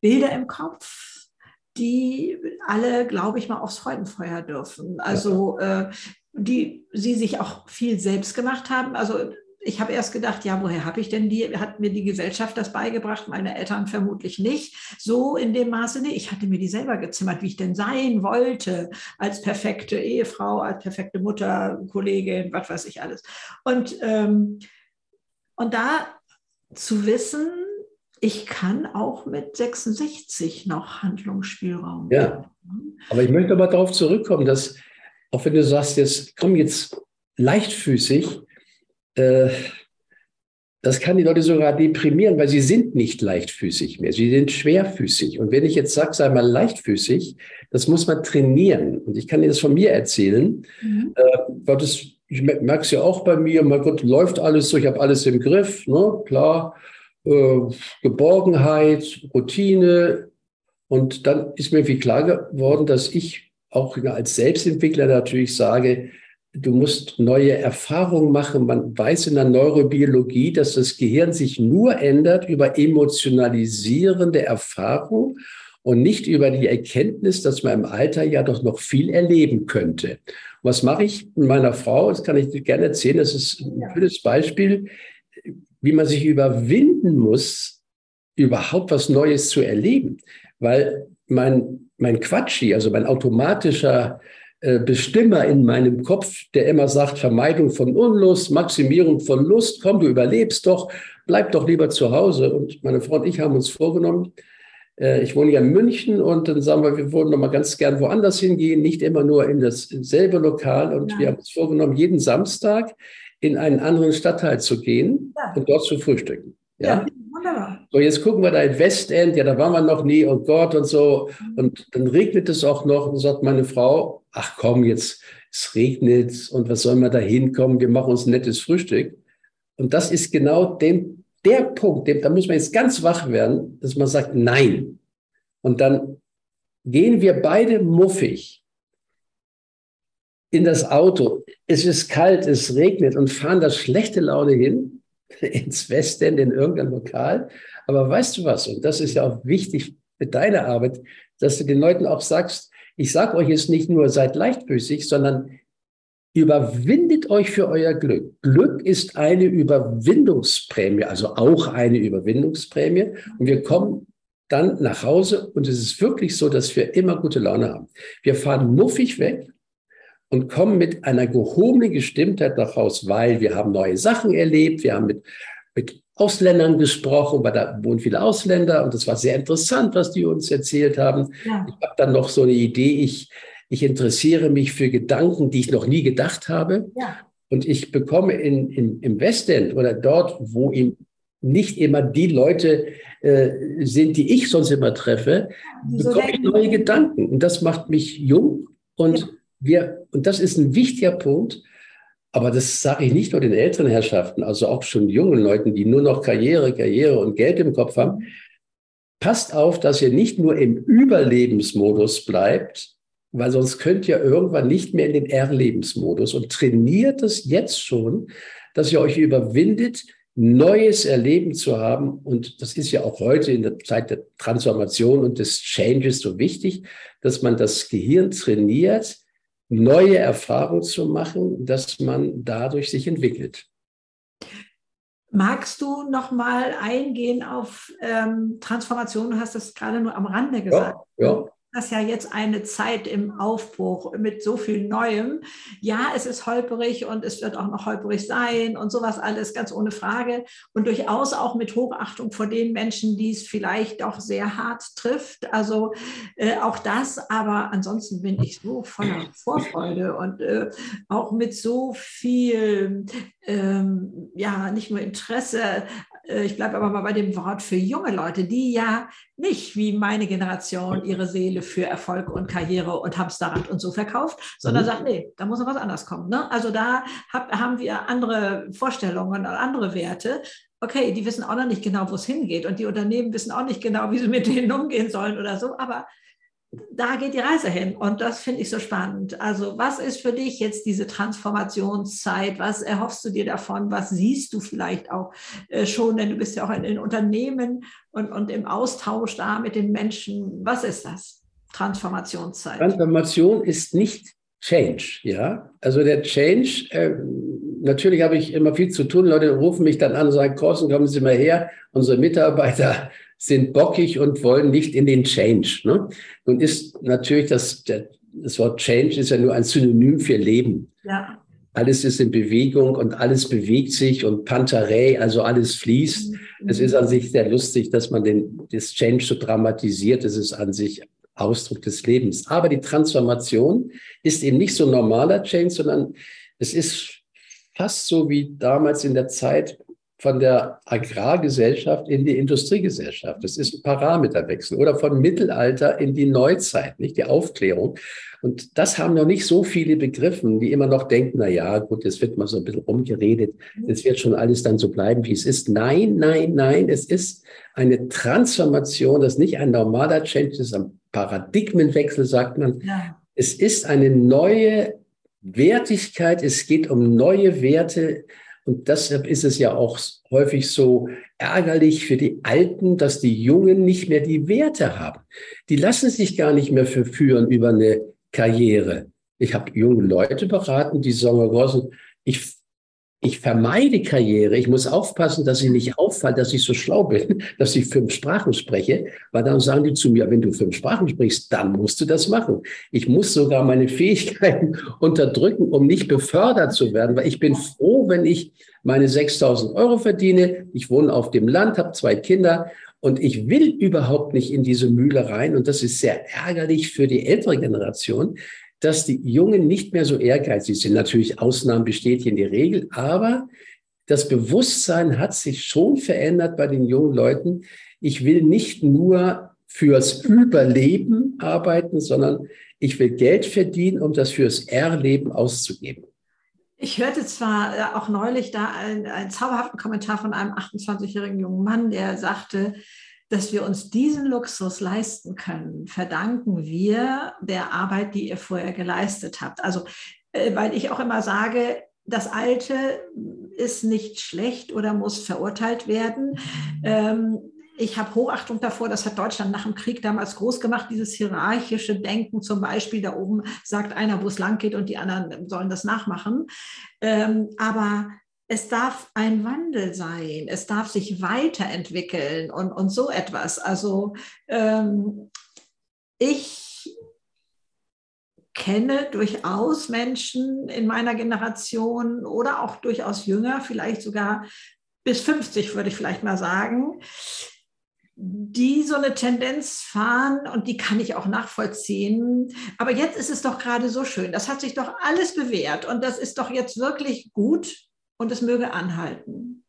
Bilder im Kopf, die alle, glaube ich mal, aufs Freudenfeuer dürfen. Also äh, die sie sich auch viel selbst gemacht haben. Also ich habe erst gedacht, ja, woher habe ich denn die? Hat mir die Gesellschaft das beigebracht? Meine Eltern vermutlich nicht. So in dem Maße nicht. Ich hatte mir die selber gezimmert, wie ich denn sein wollte, als perfekte Ehefrau, als perfekte Mutter, Kollegin, was weiß ich alles. Und, ähm, und da zu wissen, ich kann auch mit 66 noch Handlungsspielraum. Ja, aber ich möchte aber darauf zurückkommen, dass auch wenn du sagst, jetzt komm jetzt leichtfüßig, äh, das kann die Leute sogar deprimieren, weil sie sind nicht leichtfüßig mehr. Sie sind schwerfüßig. Und wenn ich jetzt sage, sei mal leichtfüßig, das muss man trainieren. Und ich kann dir das von mir erzählen, mhm. äh, weil das, ich merke es ja auch bei mir, mein Gott, läuft alles so, ich habe alles im Griff, ne? klar, äh, Geborgenheit, Routine. Und dann ist mir viel klar geworden, dass ich auch als Selbstentwickler natürlich sage, du musst neue Erfahrungen machen. Man weiß in der Neurobiologie, dass das Gehirn sich nur ändert über emotionalisierende Erfahrung und nicht über die Erkenntnis, dass man im Alter ja doch noch viel erleben könnte. Was mache ich mit meiner Frau? Das kann ich dir gerne erzählen. Das ist ein schönes Beispiel, wie man sich überwinden muss, überhaupt was Neues zu erleben. Weil mein mein Quatschi, also mein automatischer äh, Bestimmer in meinem Kopf, der immer sagt, Vermeidung von Unlust, Maximierung von Lust, komm, du überlebst doch, bleib doch lieber zu Hause. Und meine Frau und ich haben uns vorgenommen, äh, ich wohne ja in München und dann sagen wir, wir wollen noch mal ganz gern woanders hingehen, nicht immer nur in dasselbe Lokal. Und ja. wir haben uns vorgenommen, jeden Samstag in einen anderen Stadtteil zu gehen ja. und dort zu frühstücken. Ja? ja? Wunderbar. So, jetzt gucken wir da in Westend, ja, da waren wir noch nie, oh Gott und so. Und dann regnet es auch noch und sagt meine Frau, ach komm, jetzt, es regnet und was sollen wir da hinkommen? Wir machen uns ein nettes Frühstück. Und das ist genau dem, der Punkt, dem, da muss man jetzt ganz wach werden, dass man sagt, nein. Und dann gehen wir beide muffig in das Auto. Es ist kalt, es regnet und fahren das schlechte Laune hin ins Westend in irgendein Lokal. Aber weißt du was? Und das ist ja auch wichtig für deine Arbeit, dass du den Leuten auch sagst, ich sage euch jetzt nicht nur, seid leichtfüßig, sondern überwindet euch für euer Glück. Glück ist eine Überwindungsprämie, also auch eine Überwindungsprämie. Und wir kommen dann nach Hause und es ist wirklich so, dass wir immer gute Laune haben. Wir fahren muffig weg und kommen mit einer gehobenen Gestimmtheit nach Hause, weil wir haben neue Sachen erlebt, wir haben mit, mit Ausländern gesprochen, weil da wohnen viele Ausländer und das war sehr interessant, was die uns erzählt haben. Ja. Ich habe dann noch so eine Idee, ich, ich interessiere mich für Gedanken, die ich noch nie gedacht habe. Ja. Und ich bekomme in, in, im Westend oder dort, wo ihm nicht immer die Leute äh, sind, die ich sonst immer treffe, bekomme ich neue Gedanken. Und das macht mich jung und ja wir, und das ist ein wichtiger Punkt, aber das sage ich nicht nur den älteren Herrschaften, also auch schon jungen Leuten, die nur noch Karriere, Karriere und Geld im Kopf haben. Passt auf, dass ihr nicht nur im Überlebensmodus bleibt, weil sonst könnt ihr irgendwann nicht mehr in den R-Lebensmodus und trainiert es jetzt schon, dass ihr euch überwindet, Neues erleben zu haben. Und das ist ja auch heute in der Zeit der Transformation und des Changes so wichtig, dass man das Gehirn trainiert, neue Erfahrungen zu machen, dass man dadurch sich entwickelt. Magst du noch mal eingehen auf ähm, Transformation? Du hast das gerade nur am Rande gesagt. Ja, ja das ja jetzt eine Zeit im Aufbruch mit so viel Neuem. Ja, es ist holperig und es wird auch noch holperig sein und sowas alles ganz ohne Frage und durchaus auch mit Hochachtung vor den Menschen, die es vielleicht auch sehr hart trifft. Also äh, auch das, aber ansonsten bin ich so voller Vorfreude und äh, auch mit so viel, ähm, ja, nicht nur Interesse ich bleibe aber mal bei dem Wort für junge Leute, die ja nicht wie meine Generation ihre Seele für Erfolg und Karriere und Hamsterrad und so verkauft, sondern mhm. sagt, nee, da muss noch was anderes kommen. Ne? Also da hab, haben wir andere Vorstellungen und andere Werte okay, die wissen auch noch nicht genau, wo es hingeht und die Unternehmen wissen auch nicht genau, wie sie mit denen umgehen sollen oder so, aber da geht die Reise hin und das finde ich so spannend. Also was ist für dich jetzt diese Transformationszeit? Was erhoffst du dir davon? Was siehst du vielleicht auch äh, schon, denn du bist ja auch in den Unternehmen und, und im Austausch da mit den Menschen. Was ist das? Transformationszeit. Transformation ist nicht Change, ja. Also der Change, äh, natürlich habe ich immer viel zu tun. Leute rufen mich dann an und sagen, Korsen, kommen Sie mal her. Unsere Mitarbeiter sind bockig und wollen nicht in den Change. Ne? Nun ist natürlich das, das Wort Change ist ja nur ein Synonym für Leben. Ja. Alles ist in Bewegung und alles bewegt sich und Pantarei, also alles fließt. Mhm. Es ist an sich sehr lustig, dass man den, das Change so dramatisiert. Es ist an sich Ausdruck des Lebens. Aber die Transformation ist eben nicht so normaler Change, sondern es ist fast so wie damals in der Zeit von der Agrargesellschaft in die Industriegesellschaft. Das ist ein Parameterwechsel oder von Mittelalter in die Neuzeit, nicht die Aufklärung. Und das haben noch nicht so viele begriffen, die immer noch denken, na ja, gut, jetzt wird mal so ein bisschen rumgeredet. Es wird schon alles dann so bleiben, wie es ist. Nein, nein, nein. Es ist eine Transformation, das ist nicht ein normaler Change, das ist ein Paradigmenwechsel, sagt man. Ja. Es ist eine neue Wertigkeit, es geht um neue Werte. Und deshalb ist es ja auch häufig so ärgerlich für die Alten, dass die Jungen nicht mehr die Werte haben. Die lassen sich gar nicht mehr verführen über eine Karriere. Ich habe junge Leute beraten, die sagen, ich ich vermeide Karriere. Ich muss aufpassen, dass ich nicht auffall, dass ich so schlau bin, dass ich fünf Sprachen spreche, weil dann sagen die zu mir, wenn du fünf Sprachen sprichst, dann musst du das machen. Ich muss sogar meine Fähigkeiten unterdrücken, um nicht befördert zu werden, weil ich bin froh, wenn ich meine 6000 Euro verdiene. Ich wohne auf dem Land, habe zwei Kinder und ich will überhaupt nicht in diese Mühle rein. Und das ist sehr ärgerlich für die ältere Generation, dass die Jungen nicht mehr so ehrgeizig sind. Natürlich Ausnahmen bestätigen die Regel, aber das Bewusstsein hat sich schon verändert bei den jungen Leuten. Ich will nicht nur fürs Überleben arbeiten, sondern ich will Geld verdienen, um das fürs Erleben auszugeben. Ich hörte zwar äh, auch neulich da einen, einen zauberhaften Kommentar von einem 28-jährigen jungen Mann, der sagte, dass wir uns diesen Luxus leisten können, verdanken wir der Arbeit, die ihr vorher geleistet habt. Also, äh, weil ich auch immer sage, das Alte ist nicht schlecht oder muss verurteilt werden. Ähm, ich habe Hochachtung davor, das hat Deutschland nach dem Krieg damals groß gemacht, dieses hierarchische Denken zum Beispiel. Da oben sagt einer, wo es lang geht und die anderen sollen das nachmachen. Ähm, aber es darf ein Wandel sein, es darf sich weiterentwickeln und, und so etwas. Also ähm, ich kenne durchaus Menschen in meiner Generation oder auch durchaus jünger, vielleicht sogar bis 50 würde ich vielleicht mal sagen, die so eine Tendenz fahren und die kann ich auch nachvollziehen. Aber jetzt ist es doch gerade so schön. Das hat sich doch alles bewährt und das ist doch jetzt wirklich gut und es möge anhalten.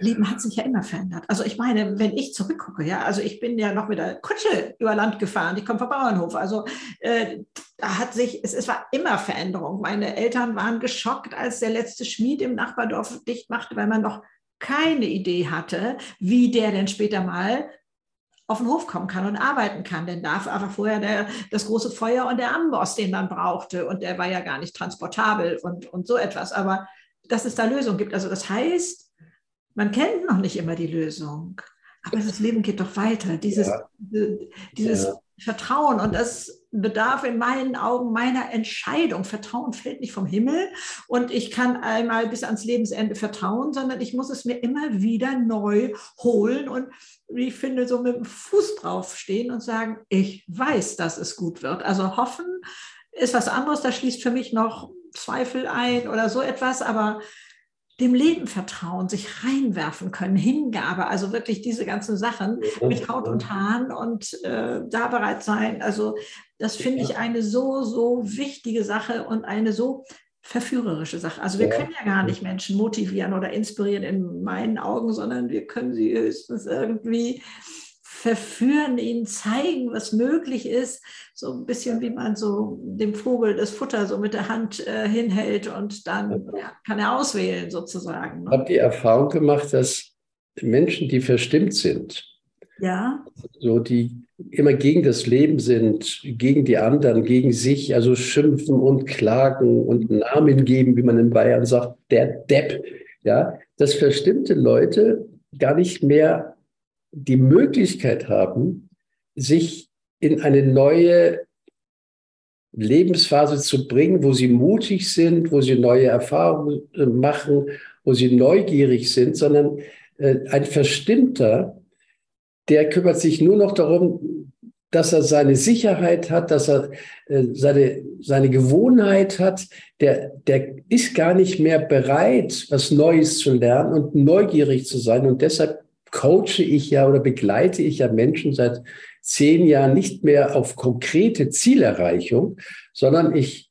Leben hat sich ja immer verändert. Also ich meine, wenn ich zurückgucke, ja, also ich bin ja noch mit der Kutsche über Land gefahren, ich komme vom Bauernhof, also äh, da hat sich, es, es war immer Veränderung. Meine Eltern waren geschockt, als der letzte Schmied im Nachbardorf dicht machte, weil man noch keine Idee hatte, wie der denn später mal auf den Hof kommen kann und arbeiten kann. Denn da war vorher der, das große Feuer und der Amboss, den man brauchte. Und der war ja gar nicht transportabel und, und so etwas. Aber dass es da Lösungen gibt. Also das heißt, man kennt noch nicht immer die Lösung, aber das Leben geht doch weiter. Dieses, ja. dieses ja. Vertrauen und das bedarf in meinen Augen meiner Entscheidung. Vertrauen fällt nicht vom Himmel und ich kann einmal bis ans Lebensende vertrauen, sondern ich muss es mir immer wieder neu holen und wie ich finde, so mit dem Fuß draufstehen und sagen, ich weiß, dass es gut wird. Also hoffen ist was anderes, da schließt für mich noch Zweifel ein oder so etwas, aber dem Leben vertrauen, sich reinwerfen können, Hingabe, also wirklich diese ganzen Sachen mit Haut und Haaren und äh, da bereit sein. Also das finde ich eine so, so wichtige Sache und eine so verführerische Sache. Also wir können ja gar nicht Menschen motivieren oder inspirieren in meinen Augen, sondern wir können sie höchstens irgendwie verführen, ihnen zeigen, was möglich ist. So ein bisschen wie man so dem Vogel das Futter so mit der Hand äh, hinhält und dann ja, kann er auswählen sozusagen. Ich habe die Erfahrung gemacht, dass Menschen, die verstimmt sind, ja. so die immer gegen das Leben sind, gegen die anderen, gegen sich, also schimpfen und klagen und Namen geben, wie man in Bayern sagt, der Depp, ja, dass verstimmte Leute gar nicht mehr die Möglichkeit haben, sich in eine neue Lebensphase zu bringen, wo sie mutig sind, wo sie neue Erfahrungen machen, wo sie neugierig sind, sondern äh, ein Verstimmter, der kümmert sich nur noch darum, dass er seine Sicherheit hat, dass er äh, seine, seine Gewohnheit hat, der, der ist gar nicht mehr bereit, was Neues zu lernen und neugierig zu sein. Und deshalb coache ich ja oder begleite ich ja Menschen seit zehn Jahren nicht mehr auf konkrete Zielerreichung, sondern ich,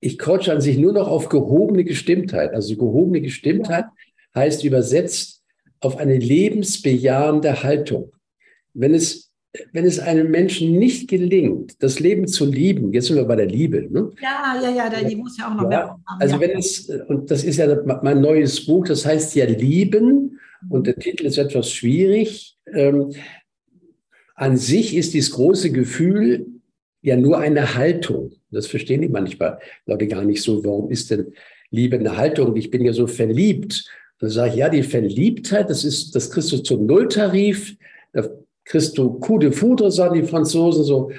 ich coache an sich nur noch auf gehobene Gestimmtheit. Also gehobene Gestimmtheit heißt übersetzt auf eine lebensbejahende Haltung. Wenn es, wenn es einem Menschen nicht gelingt, das Leben zu lieben, jetzt sind wir bei der Liebe. Ne? Ja, ja, ja, die muss ja auch noch ja, mehr haben. Also wenn es, und das ist ja mein neues Buch, das heißt ja Lieben und der Titel ist etwas schwierig. Ähm, an sich ist dieses große Gefühl ja nur eine Haltung. Das verstehen die manchmal Leute gar nicht so. Warum ist denn Liebe eine Haltung? Ich bin ja so verliebt. Dann sage ich, ja, die Verliebtheit, das ist, das kriegst du zum Nulltarif. Da kriegst du Coup de Foudre, sagen die Franzosen so.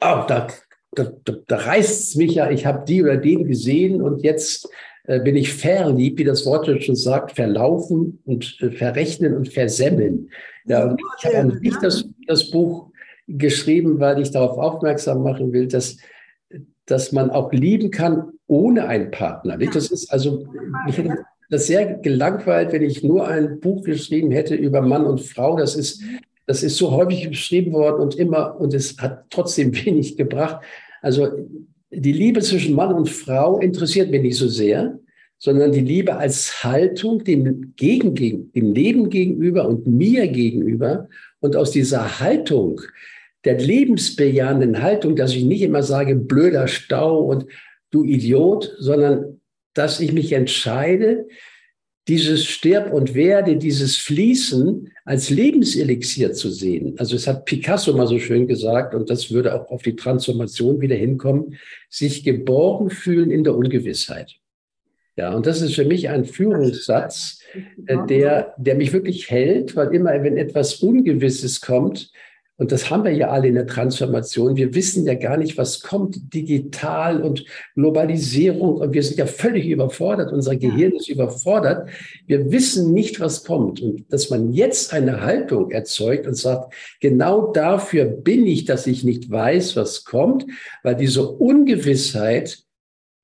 Oh, da, da, da reißt es mich ja, ich habe die oder den gesehen und jetzt bin ich verliebt, wie das Wort schon sagt, verlaufen und äh, verrechnen und versemmeln. Ja, und ich habe an das, das Buch geschrieben, weil ich darauf aufmerksam machen will, dass, dass man auch lieben kann ohne einen Partner. Nicht? Das ist also, mich hätte das sehr gelangweilt, wenn ich nur ein Buch geschrieben hätte über Mann und Frau. Das ist, das ist so häufig beschrieben worden und immer, und es hat trotzdem wenig gebracht. Also die Liebe zwischen Mann und Frau interessiert mich nicht so sehr, sondern die Liebe als Haltung dem, gegen, dem Leben gegenüber und mir gegenüber. Und aus dieser Haltung, der lebensbejahenden Haltung, dass ich nicht immer sage, blöder Stau und du Idiot, sondern dass ich mich entscheide, dieses Stirb und Werde, dieses Fließen als Lebenselixier zu sehen. Also es hat Picasso mal so schön gesagt, und das würde auch auf die Transformation wieder hinkommen, sich geborgen fühlen in der Ungewissheit. Ja, und das ist für mich ein Führungssatz, äh, der, der mich wirklich hält, weil immer, wenn etwas Ungewisses kommt, und das haben wir ja alle in der Transformation. Wir wissen ja gar nicht, was kommt, digital und Globalisierung. Und wir sind ja völlig überfordert. Unser Gehirn ist überfordert. Wir wissen nicht, was kommt. Und dass man jetzt eine Haltung erzeugt und sagt, genau dafür bin ich, dass ich nicht weiß, was kommt, weil diese Ungewissheit,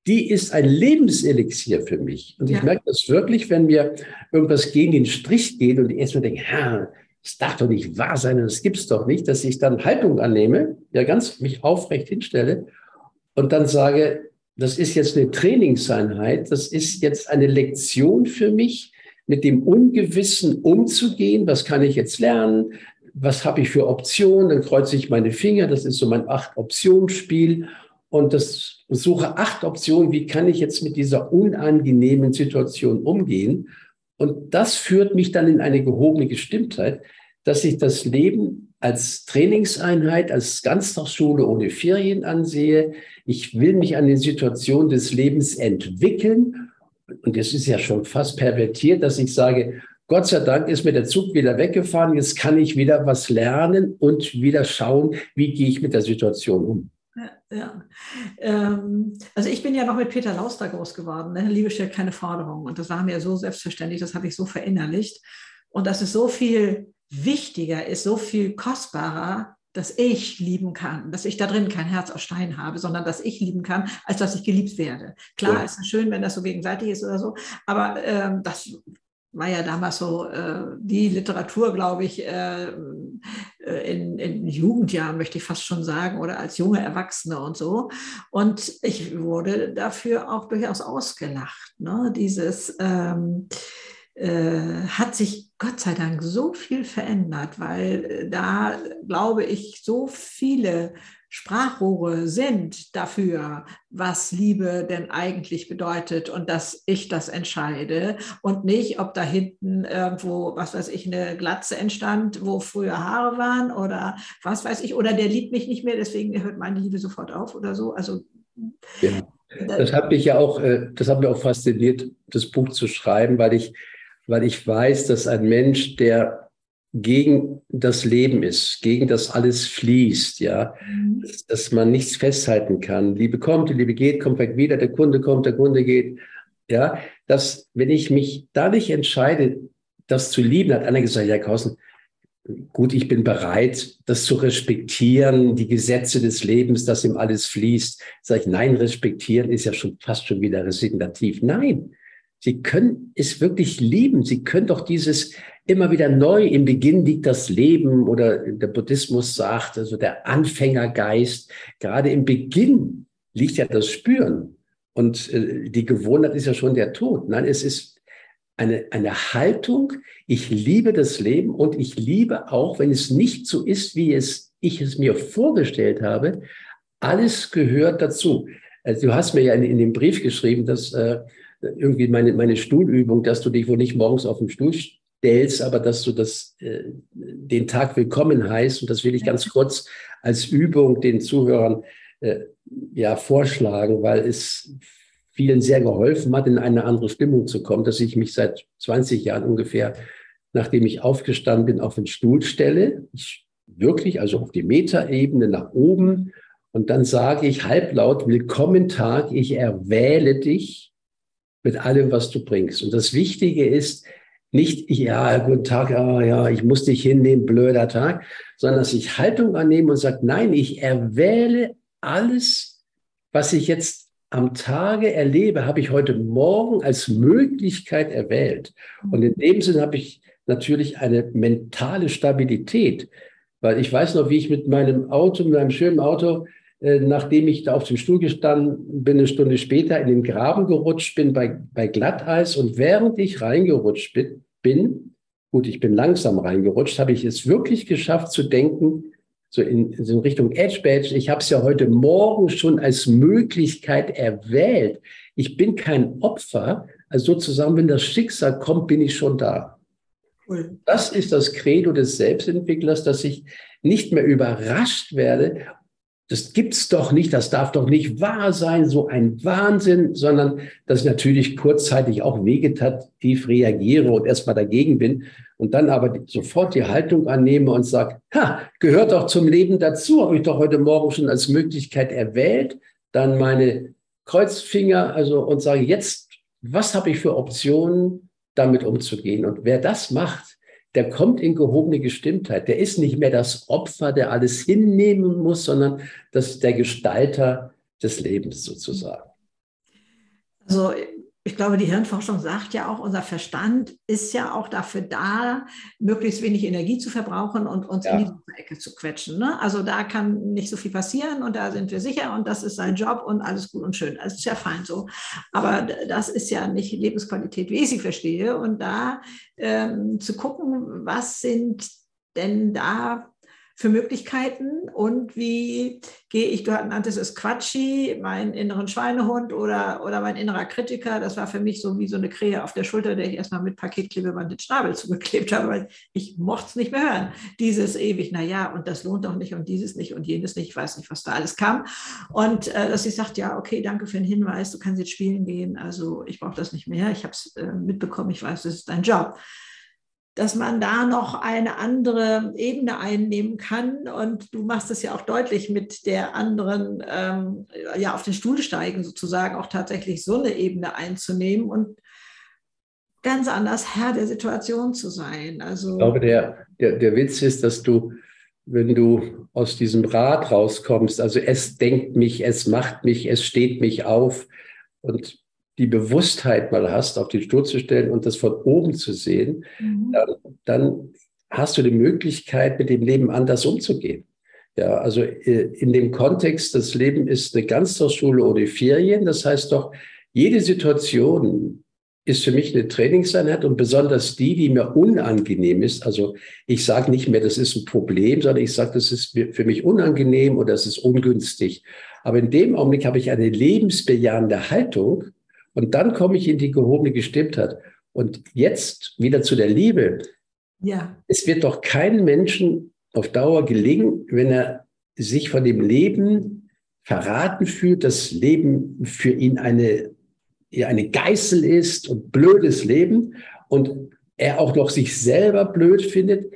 die ist ein Lebenselixier für mich. Und ich ja. merke das wirklich, wenn mir irgendwas gegen den Strich geht und ich erstmal denke, ha, es darf doch nicht wahr sein und es gibt es doch nicht, dass ich dann Haltung annehme, ja ganz mich aufrecht hinstelle und dann sage, das ist jetzt eine Trainingseinheit, das ist jetzt eine Lektion für mich, mit dem Ungewissen umzugehen. Was kann ich jetzt lernen? Was habe ich für Optionen? Dann kreuze ich meine Finger. Das ist so mein Acht-Optionen-Spiel. Und das suche acht Optionen. Wie kann ich jetzt mit dieser unangenehmen Situation umgehen? Und das führt mich dann in eine gehobene Gestimmtheit, dass ich das Leben als Trainingseinheit, als Ganztagsschule ohne Ferien ansehe. Ich will mich an den Situationen des Lebens entwickeln. Und es ist ja schon fast pervertiert, dass ich sage, Gott sei Dank ist mir der Zug wieder weggefahren. Jetzt kann ich wieder was lernen und wieder schauen, wie gehe ich mit der Situation um. Ja, ähm, also ich bin ja noch mit Peter Lauster groß geworden. Ne? Liebe stellt keine Forderung. Und das war mir so selbstverständlich, das habe ich so verinnerlicht. Und dass es so viel wichtiger ist, so viel kostbarer, dass ich lieben kann, dass ich da drin kein Herz aus Stein habe, sondern dass ich lieben kann, als dass ich geliebt werde. Klar, ja. ist es schön, wenn das so gegenseitig ist oder so, aber ähm, das war ja damals so äh, die Literatur, glaube ich, äh, äh, in, in, Jugendjahren, möchte ich fast schon sagen, oder als junge Erwachsene und so. Und ich wurde dafür auch durchaus ausgelacht. Ne? Dieses ähm, äh, hat sich Gott sei Dank so viel verändert, weil äh, da, glaube ich, so viele Sprachrohre sind dafür, was Liebe denn eigentlich bedeutet und dass ich das entscheide und nicht, ob da hinten irgendwo, was weiß ich, eine Glatze entstand, wo früher Haare waren oder was weiß ich, oder der liebt mich nicht mehr, deswegen hört meine Liebe sofort auf oder so. Also ja. Das hat mich ja auch, äh, das hat mich auch fasziniert, das Buch zu schreiben, weil ich, weil ich weiß, dass ein Mensch, der gegen das Leben ist, gegen das alles fließt, ja, mhm. dass, dass, man nichts festhalten kann. Liebe kommt, die Liebe geht, kommt weg wieder, der Kunde kommt, der Kunde geht, ja, dass wenn ich mich dadurch entscheide, das zu lieben, hat einer gesagt, ja, Kausen, gut, ich bin bereit, das zu respektieren, die Gesetze des Lebens, dass ihm alles fließt. Sag ich, nein, respektieren ist ja schon fast schon wieder resignativ. Nein, Sie können es wirklich lieben. Sie können doch dieses immer wieder neu, im Beginn liegt das Leben oder der Buddhismus sagt, also der Anfängergeist, gerade im Beginn liegt ja das Spüren. Und äh, die Gewohnheit ist ja schon der Tod. Nein, es ist eine, eine Haltung, ich liebe das Leben und ich liebe auch, wenn es nicht so ist, wie es, ich es mir vorgestellt habe, alles gehört dazu. Also du hast mir ja in, in dem Brief geschrieben, dass äh, irgendwie meine, meine Stuhlübung, dass du dich wohl nicht morgens auf den Stuhl stellst, aber dass du das, äh, den Tag willkommen heißt. Und das will ich ganz kurz als Übung den Zuhörern äh, ja vorschlagen, weil es vielen sehr geholfen hat, in eine andere Stimmung zu kommen, dass ich mich seit 20 Jahren ungefähr, nachdem ich aufgestanden bin, auf den Stuhl stelle. Ich wirklich, also auf die Metaebene nach oben. Und dann sage ich halblaut, willkommen Tag, ich erwähle dich mit allem, was du bringst. Und das Wichtige ist nicht, ja, guten Tag, ja, ja, ich muss dich hinnehmen, blöder Tag, sondern dass ich Haltung annehme und sage, nein, ich erwähle alles, was ich jetzt am Tage erlebe, habe ich heute Morgen als Möglichkeit erwählt. Und in dem Sinn habe ich natürlich eine mentale Stabilität, weil ich weiß noch, wie ich mit meinem Auto, mit meinem schönen Auto nachdem ich da auf dem Stuhl gestanden bin, eine Stunde später in den Graben gerutscht bin bei, bei Glatteis. Und während ich reingerutscht bin, bin, gut, ich bin langsam reingerutscht, habe ich es wirklich geschafft zu denken, so in, in Richtung Edge Badge, ich habe es ja heute Morgen schon als Möglichkeit erwählt. Ich bin kein Opfer, also sozusagen, wenn das Schicksal kommt, bin ich schon da. Das ist das Credo des Selbstentwicklers, dass ich nicht mehr überrascht werde das gibt's doch nicht, das darf doch nicht wahr sein, so ein Wahnsinn, sondern dass ich natürlich kurzzeitig auch vegetativ reagiere und erstmal dagegen bin und dann aber sofort die Haltung annehme und sage, ha, gehört doch zum Leben dazu, habe ich doch heute Morgen schon als Möglichkeit erwählt, dann meine Kreuzfinger, also und sage jetzt, was habe ich für Optionen, damit umzugehen? Und wer das macht, der kommt in gehobene Gestimmtheit. Der ist nicht mehr das Opfer, der alles hinnehmen muss, sondern das der Gestalter des Lebens sozusagen. Also ich glaube, die Hirnforschung sagt ja auch, unser Verstand ist ja auch dafür da, möglichst wenig Energie zu verbrauchen und uns ja. in die Ecke zu quetschen. Ne? Also da kann nicht so viel passieren und da sind wir sicher und das ist sein Job und alles gut und schön. Das ist ja fein so. Aber das ist ja nicht Lebensqualität, wie ich sie verstehe. Und da ähm, zu gucken, was sind denn da für Möglichkeiten und wie gehe ich, du nanntest es Quatschi, meinen inneren Schweinehund oder, oder mein innerer Kritiker, das war für mich so wie so eine Krähe auf der Schulter, der ich erstmal mit Paketklebeband den Schnabel zugeklebt habe, weil ich mochte es nicht mehr hören. Dieses ewig, naja, und das lohnt doch nicht und dieses nicht und jenes nicht, ich weiß nicht, was da alles kam. Und äh, dass ich sagte, ja, okay, danke für den Hinweis, du kannst jetzt spielen gehen, also ich brauche das nicht mehr, ich habe es äh, mitbekommen, ich weiß, das ist dein Job dass man da noch eine andere Ebene einnehmen kann. Und du machst es ja auch deutlich mit der anderen, ähm, ja, auf den Stuhl steigen sozusagen, auch tatsächlich so eine Ebene einzunehmen und ganz anders Herr der Situation zu sein. Also, ich glaube, der, der, der Witz ist, dass du, wenn du aus diesem Rad rauskommst, also es denkt mich, es macht mich, es steht mich auf. Und die Bewusstheit mal hast, auf die Stuhl zu stellen und das von oben zu sehen, mhm. dann, dann hast du die Möglichkeit, mit dem Leben anders umzugehen. Ja, also äh, in dem Kontext, das Leben ist eine Ganztagsschule oder Ferien. Das heißt doch, jede Situation ist für mich eine Trainingseinheit und besonders die, die mir unangenehm ist. Also ich sage nicht mehr, das ist ein Problem, sondern ich sage, das ist für mich unangenehm oder das ist ungünstig. Aber in dem Augenblick habe ich eine lebensbejahende Haltung und dann komme ich in die gehobene Gestimmtheit. Und jetzt wieder zu der Liebe. Ja. Es wird doch keinem Menschen auf Dauer gelingen, wenn er sich von dem Leben verraten fühlt, das Leben für ihn eine, eine Geißel ist und blödes Leben und er auch noch sich selber blöd findet.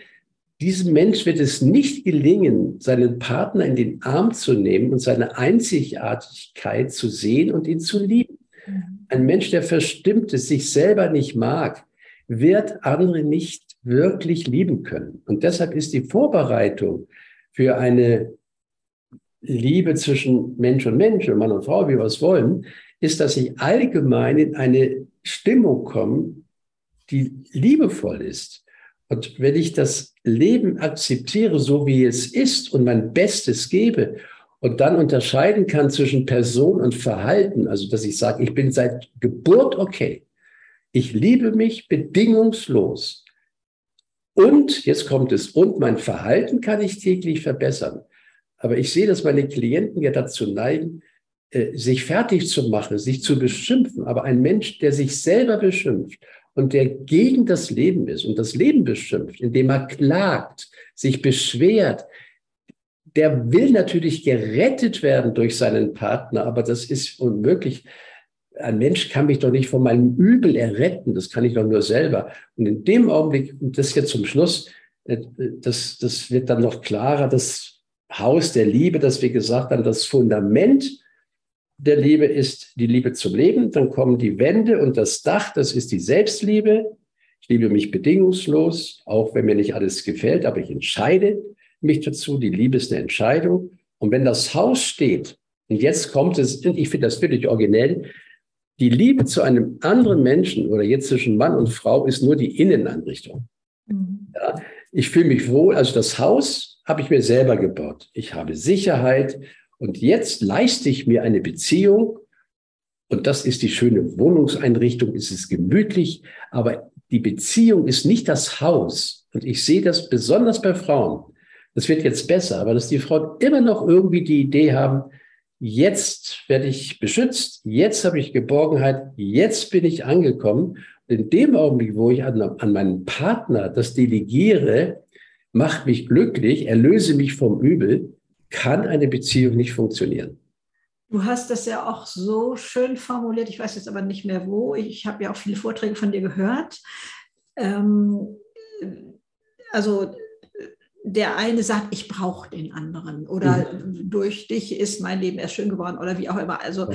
Diesem Mensch wird es nicht gelingen, seinen Partner in den Arm zu nehmen und seine Einzigartigkeit zu sehen und ihn zu lieben. Ein Mensch, der verstimmt ist, sich selber nicht mag, wird andere nicht wirklich lieben können. Und deshalb ist die Vorbereitung für eine Liebe zwischen Mensch und Mensch Mann und Frau, wie wir es wollen, ist, dass ich allgemein in eine Stimmung komme, die liebevoll ist. Und wenn ich das Leben akzeptiere, so wie es ist und mein Bestes gebe und dann unterscheiden kann zwischen Person und Verhalten, also dass ich sage, ich bin seit Geburt okay, ich liebe mich bedingungslos, und jetzt kommt es, und mein Verhalten kann ich täglich verbessern. Aber ich sehe, dass meine Klienten ja dazu neigen, äh, sich fertig zu machen, sich zu beschimpfen. Aber ein Mensch, der sich selber beschimpft und der gegen das Leben ist und das Leben beschimpft, indem er klagt, sich beschwert, der will natürlich gerettet werden durch seinen Partner, aber das ist unmöglich ein Mensch kann mich doch nicht von meinem Übel erretten, das kann ich doch nur selber. Und in dem Augenblick, und das jetzt zum Schluss, äh, das, das wird dann noch klarer, das Haus der Liebe, das wir gesagt haben, das Fundament der Liebe ist die Liebe zum Leben. Dann kommen die Wände und das Dach, das ist die Selbstliebe. Ich liebe mich bedingungslos, auch wenn mir nicht alles gefällt, aber ich entscheide mich dazu. Die Liebe ist eine Entscheidung. Und wenn das Haus steht, und jetzt kommt es, und ich finde das wirklich originell, die Liebe zu einem anderen Menschen oder jetzt zwischen Mann und Frau ist nur die Innenanrichtung. Mhm. Ja, ich fühle mich wohl, also das Haus habe ich mir selber gebaut. Ich habe Sicherheit und jetzt leiste ich mir eine Beziehung und das ist die schöne Wohnungseinrichtung, es ist gemütlich, aber die Beziehung ist nicht das Haus. Und ich sehe das besonders bei Frauen. Das wird jetzt besser, aber dass die Frauen immer noch irgendwie die Idee haben, jetzt werde ich beschützt, jetzt habe ich Geborgenheit, jetzt bin ich angekommen. In dem Augenblick, wo ich an, an meinen Partner das delegiere, macht mich glücklich, erlöse mich vom Übel, kann eine Beziehung nicht funktionieren. Du hast das ja auch so schön formuliert, ich weiß jetzt aber nicht mehr wo. Ich habe ja auch viele Vorträge von dir gehört. Ähm, also der eine sagt, ich brauche den anderen oder mhm. durch dich ist mein Leben erst schön geworden oder wie auch immer. Also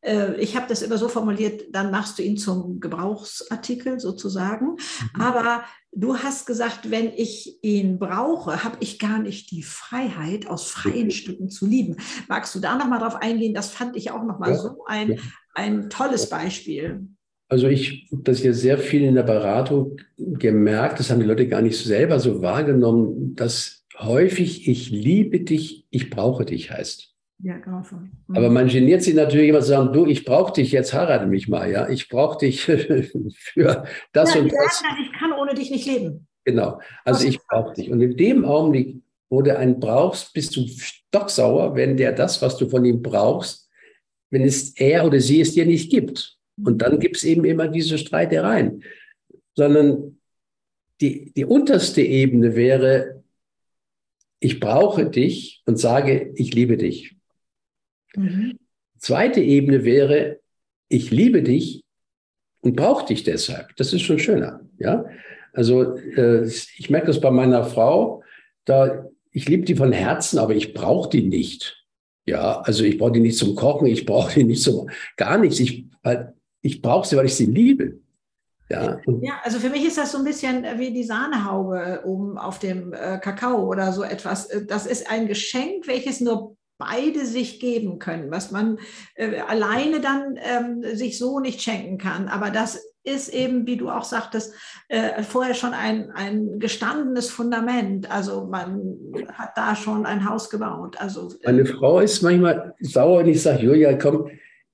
äh, ich habe das immer so formuliert, dann machst du ihn zum Gebrauchsartikel sozusagen. Mhm. Aber du hast gesagt, wenn ich ihn brauche, habe ich gar nicht die Freiheit, aus freien. Stücken zu lieben. Magst du da nochmal drauf eingehen? Das fand ich auch nochmal ja. so ein, ein tolles Beispiel. Also ich habe das hier sehr viel in der Beratung gemerkt, das haben die Leute gar nicht selber so wahrgenommen, dass häufig ich liebe dich, ich brauche dich heißt. Ja, genau. Mhm. Aber man geniert sich natürlich immer zu sagen, du, ich brauche dich, jetzt heirate mich mal, ja. Ich brauche dich für das ja, und das. Ich kann ohne dich nicht leben. Genau. Also ich brauche dich. Und in dem Augenblick, wo du einen brauchst, bist du stocksauer, wenn der das, was du von ihm brauchst, wenn es er oder sie es dir nicht gibt. Und dann gibt es eben immer diese Streitereien. Sondern die, die unterste Ebene wäre, ich brauche dich und sage, ich liebe dich. Mhm. Zweite Ebene wäre, ich liebe dich und brauche dich deshalb. Das ist schon schöner. Ja? Also äh, ich merke das bei meiner Frau, da ich liebe die von Herzen, aber ich brauche die nicht. Ja, also ich brauche die nicht zum Kochen, ich brauche die nicht zum gar nichts. Ich, ich brauche sie, weil ich sie liebe. Ja, ja, also für mich ist das so ein bisschen wie die Sahnehaube oben auf dem äh, Kakao oder so etwas. Äh, das ist ein Geschenk, welches nur beide sich geben können, was man äh, alleine dann ähm, sich so nicht schenken kann. Aber das ist eben, wie du auch sagtest, äh, vorher schon ein, ein gestandenes Fundament. Also man hat da schon ein Haus gebaut. Also, äh, Meine Frau ist manchmal sauer und ich sage, Julia, komm,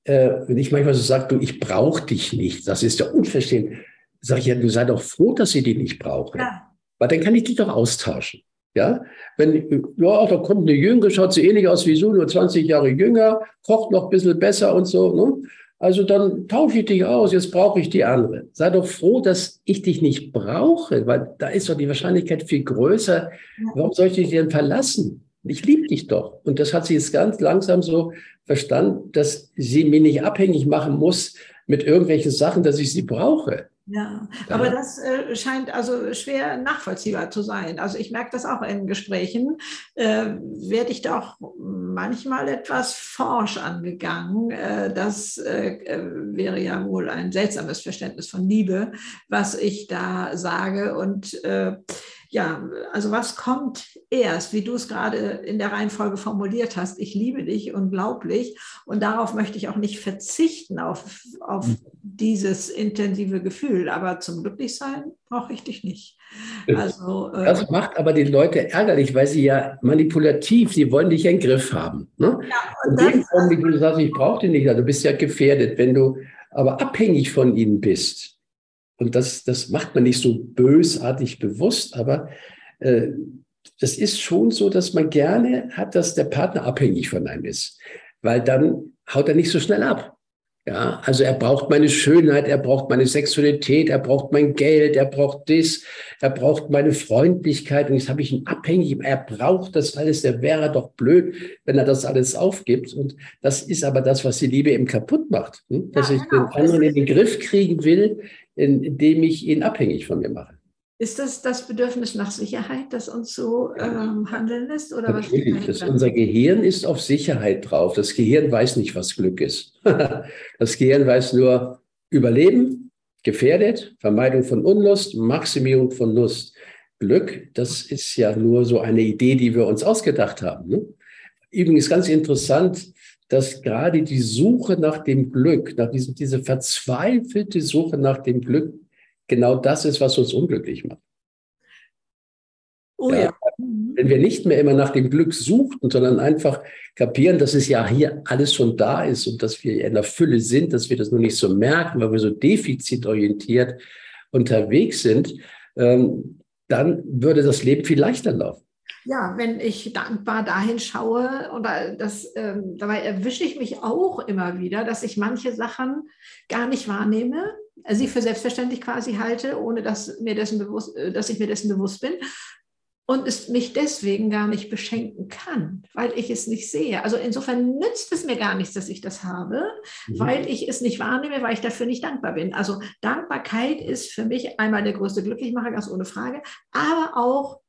äh, wenn ich manchmal so sage, du, ich brauche dich nicht, das ist ja unverständlich. Sag ich ja, du sei doch froh, dass sie dich nicht brauche. Ja. Weil dann kann ich dich doch austauschen. Ja, wenn, ja, da kommt eine Jüngere, schaut sie ähnlich aus wie du, nur 20 Jahre jünger, kocht noch ein bisschen besser und so. Ne? Also dann tausche ich dich aus, jetzt brauche ich die andere. Sei doch froh, dass ich dich nicht brauche, weil da ist doch die Wahrscheinlichkeit viel größer. Warum soll ich dich denn verlassen? Ich liebe dich doch. Und das hat sie jetzt ganz langsam so verstanden, dass sie mich nicht abhängig machen muss mit irgendwelchen Sachen, dass ich sie brauche. Ja, aber das äh, scheint also schwer nachvollziehbar zu sein. Also ich merke das auch in Gesprächen, äh, werde ich doch manchmal etwas forsch angegangen. Äh, das äh, äh, wäre ja wohl ein seltsames Verständnis von Liebe, was ich da sage. Und äh, ja, also was kommt erst, wie du es gerade in der Reihenfolge formuliert hast, ich liebe dich unglaublich und darauf möchte ich auch nicht verzichten, auf, auf hm. dieses intensive Gefühl, aber zum Glücklichsein brauche ich dich nicht. Also, äh, das macht aber die Leute ärgerlich, weil sie ja manipulativ, sie wollen dich in den Griff haben. Ne? Ja, und in dem Form, wie du sagst, ich brauche dich nicht, also du bist ja gefährdet, wenn du aber abhängig von ihnen bist und das, das macht man nicht so bösartig bewusst, aber äh, das ist schon so, dass man gerne hat, dass der Partner abhängig von einem ist, weil dann haut er nicht so schnell ab. Ja, also er braucht meine Schönheit, er braucht meine Sexualität, er braucht mein Geld, er braucht das, er braucht meine Freundlichkeit und jetzt habe ich ihn abhängig. Er braucht das alles. Der wäre doch blöd, wenn er das alles aufgibt. Und das ist aber das, was die Liebe eben kaputt macht, hm? dass ja, ich genau. den anderen in den Griff kriegen will, indem ich ihn abhängig von mir mache. Ist das das Bedürfnis nach Sicherheit, das uns so ähm, handeln lässt? Oder Natürlich, was das, unser Gehirn ist auf Sicherheit drauf. Das Gehirn weiß nicht, was Glück ist. das Gehirn weiß nur Überleben, gefährdet, Vermeidung von Unlust, Maximierung von Lust. Glück, das ist ja nur so eine Idee, die wir uns ausgedacht haben. Ne? Übrigens ganz interessant, dass gerade die Suche nach dem Glück, nach diesem, diese verzweifelte Suche nach dem Glück, genau das ist, was uns unglücklich macht. Oh ja. ja. Wenn wir nicht mehr immer nach dem Glück suchten, sondern einfach kapieren, dass es ja hier alles schon da ist und dass wir in der Fülle sind, dass wir das nur nicht so merken, weil wir so defizitorientiert unterwegs sind, ähm, dann würde das Leben viel leichter laufen ja, wenn ich dankbar dahin schaue, und das, ähm, dabei erwische ich mich auch immer wieder, dass ich manche Sachen gar nicht wahrnehme, also sie für selbstverständlich quasi halte, ohne dass, mir dessen bewusst, äh, dass ich mir dessen bewusst bin und es mich deswegen gar nicht beschenken kann, weil ich es nicht sehe. Also insofern nützt es mir gar nichts, dass ich das habe, mhm. weil ich es nicht wahrnehme, weil ich dafür nicht dankbar bin. Also Dankbarkeit ist für mich einmal der größte Glücklichmacher, ganz ohne Frage, aber auch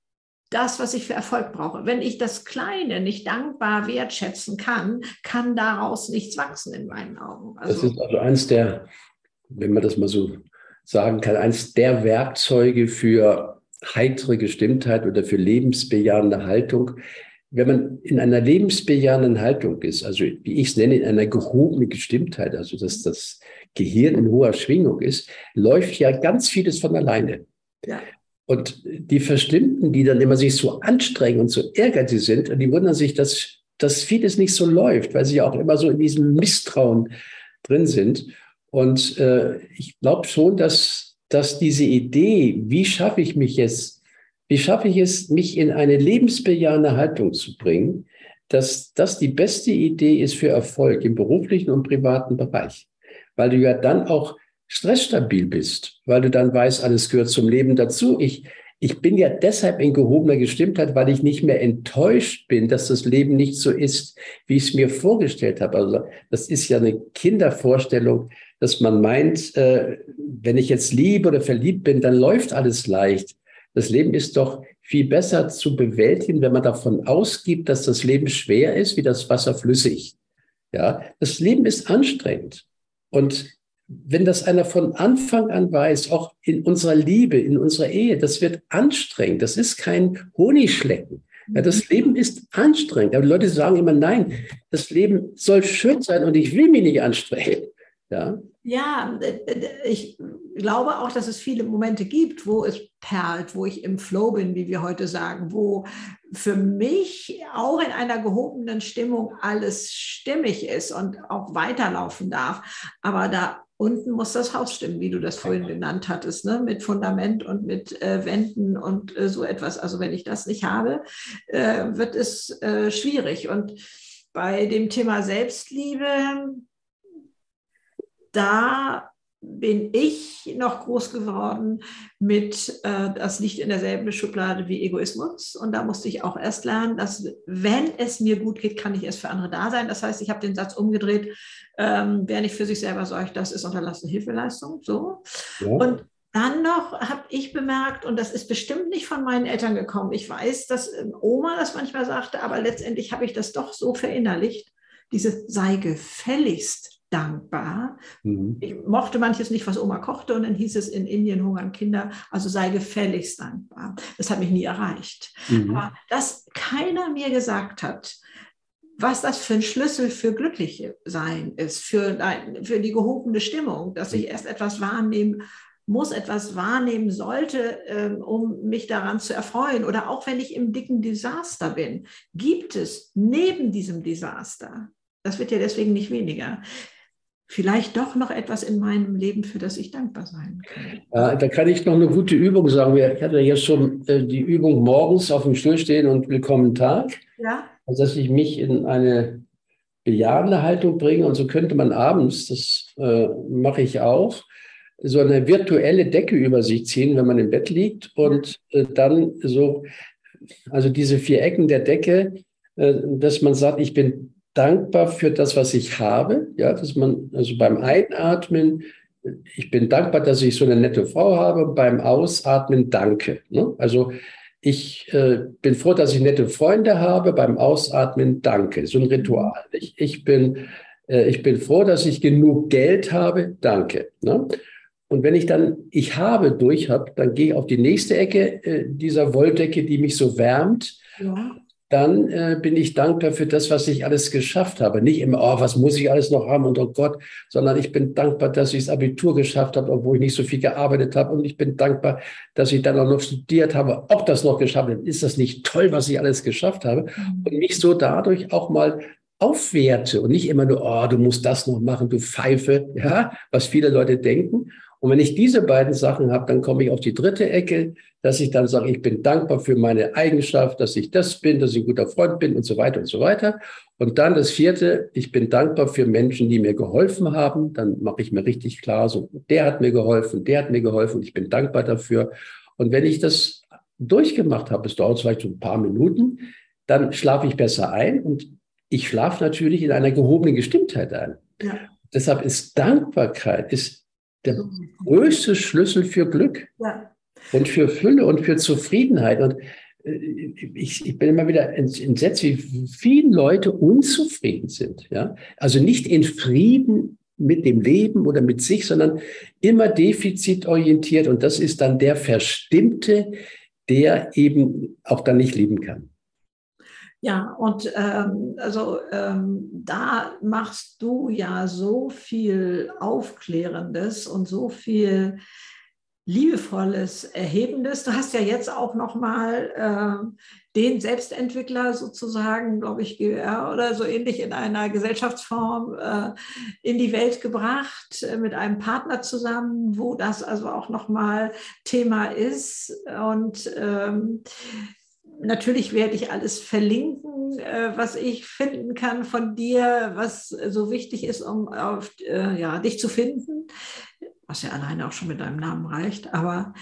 das, was ich für Erfolg brauche. Wenn ich das Kleine nicht dankbar wertschätzen kann, kann daraus nichts wachsen in meinen Augen. Also, das ist also eins der, wenn man das mal so sagen kann, eins der Werkzeuge für heitere Gestimmtheit oder für lebensbejahende Haltung. Wenn man in einer lebensbejahenden Haltung ist, also wie ich es nenne, in einer gehobenen Gestimmtheit, also dass das Gehirn in hoher Schwingung ist, läuft ja ganz vieles von alleine. Ja. Und die Verstimmten, die dann immer sich so anstrengen und so ehrgeizig sind, die wundern sich, dass, dass vieles nicht so läuft, weil sie auch immer so in diesem Misstrauen drin sind. Und äh, ich glaube schon, dass, dass diese Idee, wie schaffe ich mich jetzt, wie schaffe ich es, mich in eine lebensbejahende Haltung zu bringen, dass das die beste Idee ist für Erfolg im beruflichen und privaten Bereich. Weil du ja dann auch stressstabil bist, weil du dann weißt, alles gehört zum Leben dazu. Ich, ich bin ja deshalb in gehobener Gestimmtheit, weil ich nicht mehr enttäuscht bin, dass das Leben nicht so ist, wie ich es mir vorgestellt habe. Also das ist ja eine Kindervorstellung, dass man meint, äh, wenn ich jetzt lieb oder verliebt bin, dann läuft alles leicht. Das Leben ist doch viel besser zu bewältigen, wenn man davon ausgibt, dass das Leben schwer ist, wie das Wasser flüssig. Ja, das Leben ist anstrengend. Und wenn das einer von Anfang an weiß, auch in unserer Liebe, in unserer Ehe, das wird anstrengend. Das ist kein Honigschlecken. Ja, das Leben ist anstrengend. Aber Leute sagen immer, nein, das Leben soll schön sein und ich will mich nicht anstrengen. Ja, ja ich glaube auch, dass es viele Momente gibt, wo es perlt, wo ich im Flow bin, wie wir heute sagen, wo für mich auch in einer gehobenen Stimmung alles stimmig ist und auch weiterlaufen darf. Aber da unten muss das Haus stimmen, wie du das vorhin genannt hattest, ne? mit Fundament und mit äh, Wänden und äh, so etwas. Also wenn ich das nicht habe, äh, wird es äh, schwierig. Und bei dem Thema Selbstliebe, da bin ich noch groß geworden mit, äh, das liegt in derselben Schublade wie Egoismus. Und da musste ich auch erst lernen, dass wenn es mir gut geht, kann ich erst für andere da sein. Das heißt, ich habe den Satz umgedreht, ähm, wer nicht für sich selber sorgt, das ist unterlassene Hilfeleistung. So. Ja. Und dann noch habe ich bemerkt, und das ist bestimmt nicht von meinen Eltern gekommen, ich weiß, dass ähm, Oma das manchmal sagte, aber letztendlich habe ich das doch so verinnerlicht, diese sei gefälligst dankbar. Mhm. Ich mochte manches nicht, was Oma kochte und dann hieß es, in Indien hungern Kinder, also sei gefälligst dankbar. Das hat mich nie erreicht. Mhm. Aber dass keiner mir gesagt hat, was das für ein Schlüssel für glückliche sein ist, für, für die gehobene Stimmung, dass ich erst etwas wahrnehmen muss, etwas wahrnehmen sollte, ähm, um mich daran zu erfreuen. Oder auch wenn ich im dicken Desaster bin, gibt es neben diesem Desaster, das wird ja deswegen nicht weniger, vielleicht doch noch etwas in meinem Leben, für das ich dankbar sein kann. Ja, da kann ich noch eine gute Übung sagen. Wir hatten ja jetzt schon äh, die Übung morgens auf dem Stuhl stehen und willkommen Tag. Ja. Also, dass ich mich in eine bejahende Haltung bringe. Und so könnte man abends, das äh, mache ich auch, so eine virtuelle Decke über sich ziehen, wenn man im Bett liegt und äh, dann so, also diese vier Ecken der Decke, äh, dass man sagt, ich bin dankbar für das, was ich habe. Ja, dass man, also beim Einatmen, ich bin dankbar, dass ich so eine nette Frau habe. Beim Ausatmen, danke. Ne? Also ich äh, bin froh, dass ich nette Freunde habe. Beim Ausatmen, danke. So ein Ritual. Ich, ich, bin, äh, ich bin froh, dass ich genug Geld habe. Danke. Ne? Und wenn ich dann ich habe durch habe, dann gehe ich auf die nächste Ecke äh, dieser Wolldecke, die mich so wärmt. Ja dann äh, bin ich dankbar für das, was ich alles geschafft habe. Nicht immer, oh, was muss ich alles noch haben und oh Gott, sondern ich bin dankbar, dass ich das Abitur geschafft habe, obwohl ich nicht so viel gearbeitet habe. Und ich bin dankbar, dass ich dann auch noch studiert habe. Ob das noch geschafft habe, ist das nicht toll, was ich alles geschafft habe? Mhm. Und mich so dadurch auch mal aufwerte und nicht immer nur, oh, du musst das noch machen, du Pfeife, ja, was viele Leute denken. Und wenn ich diese beiden Sachen habe, dann komme ich auf die dritte Ecke, dass ich dann sage, ich bin dankbar für meine Eigenschaft, dass ich das bin, dass ich ein guter Freund bin und so weiter und so weiter. Und dann das vierte, ich bin dankbar für Menschen, die mir geholfen haben. Dann mache ich mir richtig klar, so, der hat mir geholfen, der hat mir geholfen und ich bin dankbar dafür. Und wenn ich das durchgemacht habe, es dauert vielleicht so ein paar Minuten, dann schlafe ich besser ein und ich schlafe natürlich in einer gehobenen Gestimmtheit ein. Ja. Deshalb ist Dankbarkeit ist der größte Schlüssel für Glück. Ja und für Fülle und für Zufriedenheit. Und äh, ich, ich bin immer wieder entsetzt, wie viele Leute unzufrieden sind. Ja? Also nicht in Frieden mit dem Leben oder mit sich, sondern immer defizitorientiert. Und das ist dann der Verstimmte, der eben auch dann nicht lieben kann. Ja, und ähm, also ähm, da machst du ja so viel Aufklärendes und so viel liebevolles, erhebendes. Du hast ja jetzt auch noch mal äh, den Selbstentwickler sozusagen, glaube ich, GR oder so ähnlich in einer Gesellschaftsform äh, in die Welt gebracht äh, mit einem Partner zusammen, wo das also auch noch mal Thema ist und ähm, Natürlich werde ich alles verlinken, äh, was ich finden kann von dir, was so wichtig ist, um auf, äh, ja, dich zu finden was ja alleine auch schon mit deinem Namen reicht. Aber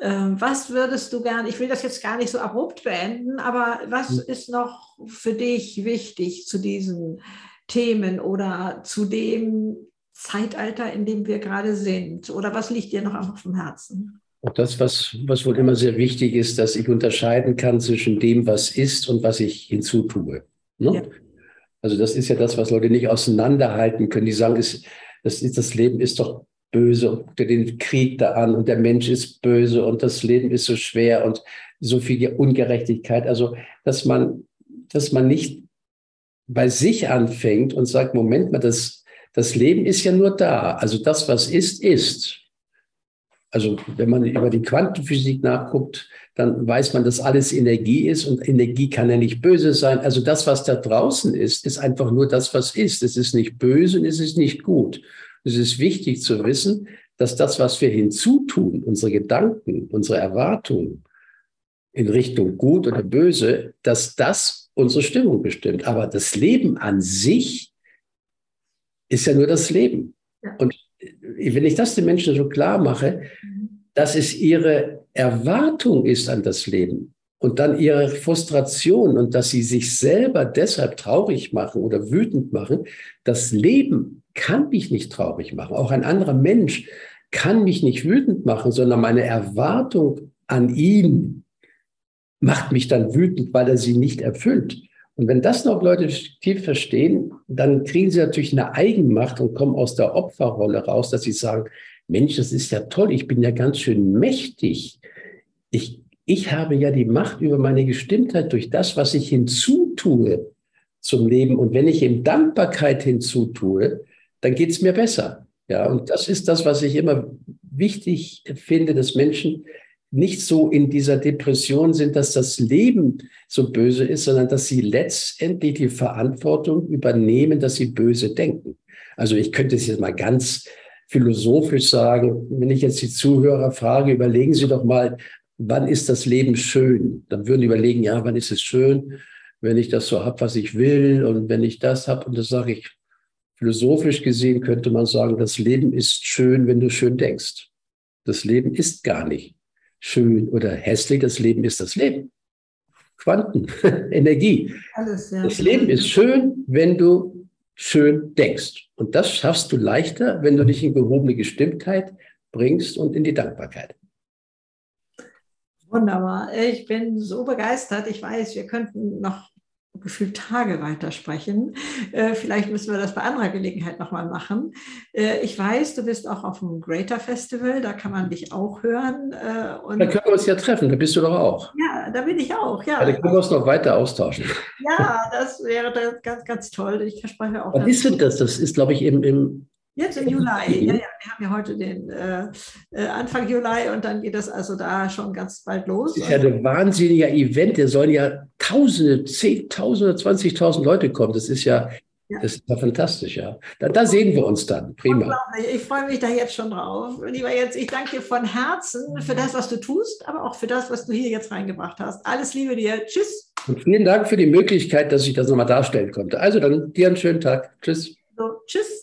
äh, was würdest du gerne, ich will das jetzt gar nicht so abrupt beenden, aber was hm. ist noch für dich wichtig zu diesen Themen oder zu dem Zeitalter, in dem wir gerade sind? Oder was liegt dir noch auf dem Herzen? Auch das, was, was wohl immer sehr wichtig ist, dass ich unterscheiden kann zwischen dem, was ist und was ich hinzutue. Ne? Ja. Also das ist ja das, was Leute nicht auseinanderhalten können. Die sagen, ist, das, ist, das Leben ist doch böse und guck dir den Krieg da an und der Mensch ist böse und das Leben ist so schwer und so viel Ungerechtigkeit. Also, dass man, dass man nicht bei sich anfängt und sagt, Moment mal, das, das Leben ist ja nur da. Also das, was ist, ist. Also wenn man über die Quantenphysik nachguckt, dann weiß man, dass alles Energie ist und Energie kann ja nicht böse sein. Also das, was da draußen ist, ist einfach nur das, was ist. Es ist nicht böse und es ist nicht gut. Es ist wichtig zu wissen, dass das, was wir hinzutun, unsere Gedanken, unsere Erwartungen in Richtung gut oder böse, dass das unsere Stimmung bestimmt. Aber das Leben an sich ist ja nur das Leben. Und wenn ich das den Menschen so klar mache, mhm. dass es ihre Erwartung ist an das Leben und dann ihre Frustration und dass sie sich selber deshalb traurig machen oder wütend machen, das Leben kann mich nicht traurig machen. Auch ein anderer Mensch kann mich nicht wütend machen, sondern meine Erwartung an ihn macht mich dann wütend, weil er sie nicht erfüllt. Und wenn das noch Leute tief verstehen, dann kriegen sie natürlich eine Eigenmacht und kommen aus der Opferrolle raus, dass sie sagen, Mensch, das ist ja toll, ich bin ja ganz schön mächtig. Ich, ich habe ja die Macht über meine Gestimmtheit durch das, was ich hinzutue zum Leben. Und wenn ich ihm Dankbarkeit hinzutue, dann geht es mir besser. Ja, und das ist das, was ich immer wichtig finde, dass Menschen nicht so in dieser Depression sind, dass das Leben so böse ist, sondern dass sie letztendlich die Verantwortung übernehmen, dass sie böse denken. Also ich könnte es jetzt mal ganz philosophisch sagen, wenn ich jetzt die Zuhörer frage, überlegen Sie doch mal, wann ist das Leben schön? Dann würden überlegen, ja, wann ist es schön, wenn ich das so habe, was ich will und wenn ich das habe. Und das sage ich, philosophisch gesehen könnte man sagen, das Leben ist schön, wenn du schön denkst. Das Leben ist gar nicht schön oder hässlich. Das Leben ist das Leben. Quanten, Energie. Alles, ja. Das Leben ist schön, wenn du schön denkst. Und das schaffst du leichter, wenn du dich in gehobene Gestimmtheit bringst und in die Dankbarkeit. Wunderbar. Ich bin so begeistert. Ich weiß, wir könnten noch gefühlt Tage weitersprechen. Äh, vielleicht müssen wir das bei anderer Gelegenheit nochmal machen. Äh, ich weiß, du bist auch auf dem Greater Festival, da kann man dich auch hören. Äh, und da können wir uns ja treffen, da bist du doch auch. Ja, da bin ich auch, ja. ja da können wir uns noch weiter austauschen. Ja, das wäre ganz, ganz toll. Ich verspreche auch. Was ist denn das? Das ist, glaube ich, im, im Jetzt im Juli, ja, ja, wir haben ja heute den äh, äh, Anfang Juli und dann geht das also da schon ganz bald los. Das ist ja ein wahnsinniger Event, da sollen ja Tausende, Zehntausende, 20.000 Leute kommen. Das ist ja, ja. Das ist ja fantastisch, ja. Da, da, sehen wir uns dann. Prima. Ich freue mich da jetzt schon drauf. Lieber Jens, ich danke dir von Herzen für das, was du tust, aber auch für das, was du hier jetzt reingebracht hast. Alles Liebe dir. Tschüss. Und vielen Dank für die Möglichkeit, dass ich das nochmal darstellen konnte. Also dann dir einen schönen Tag. Tschüss. So, tschüss.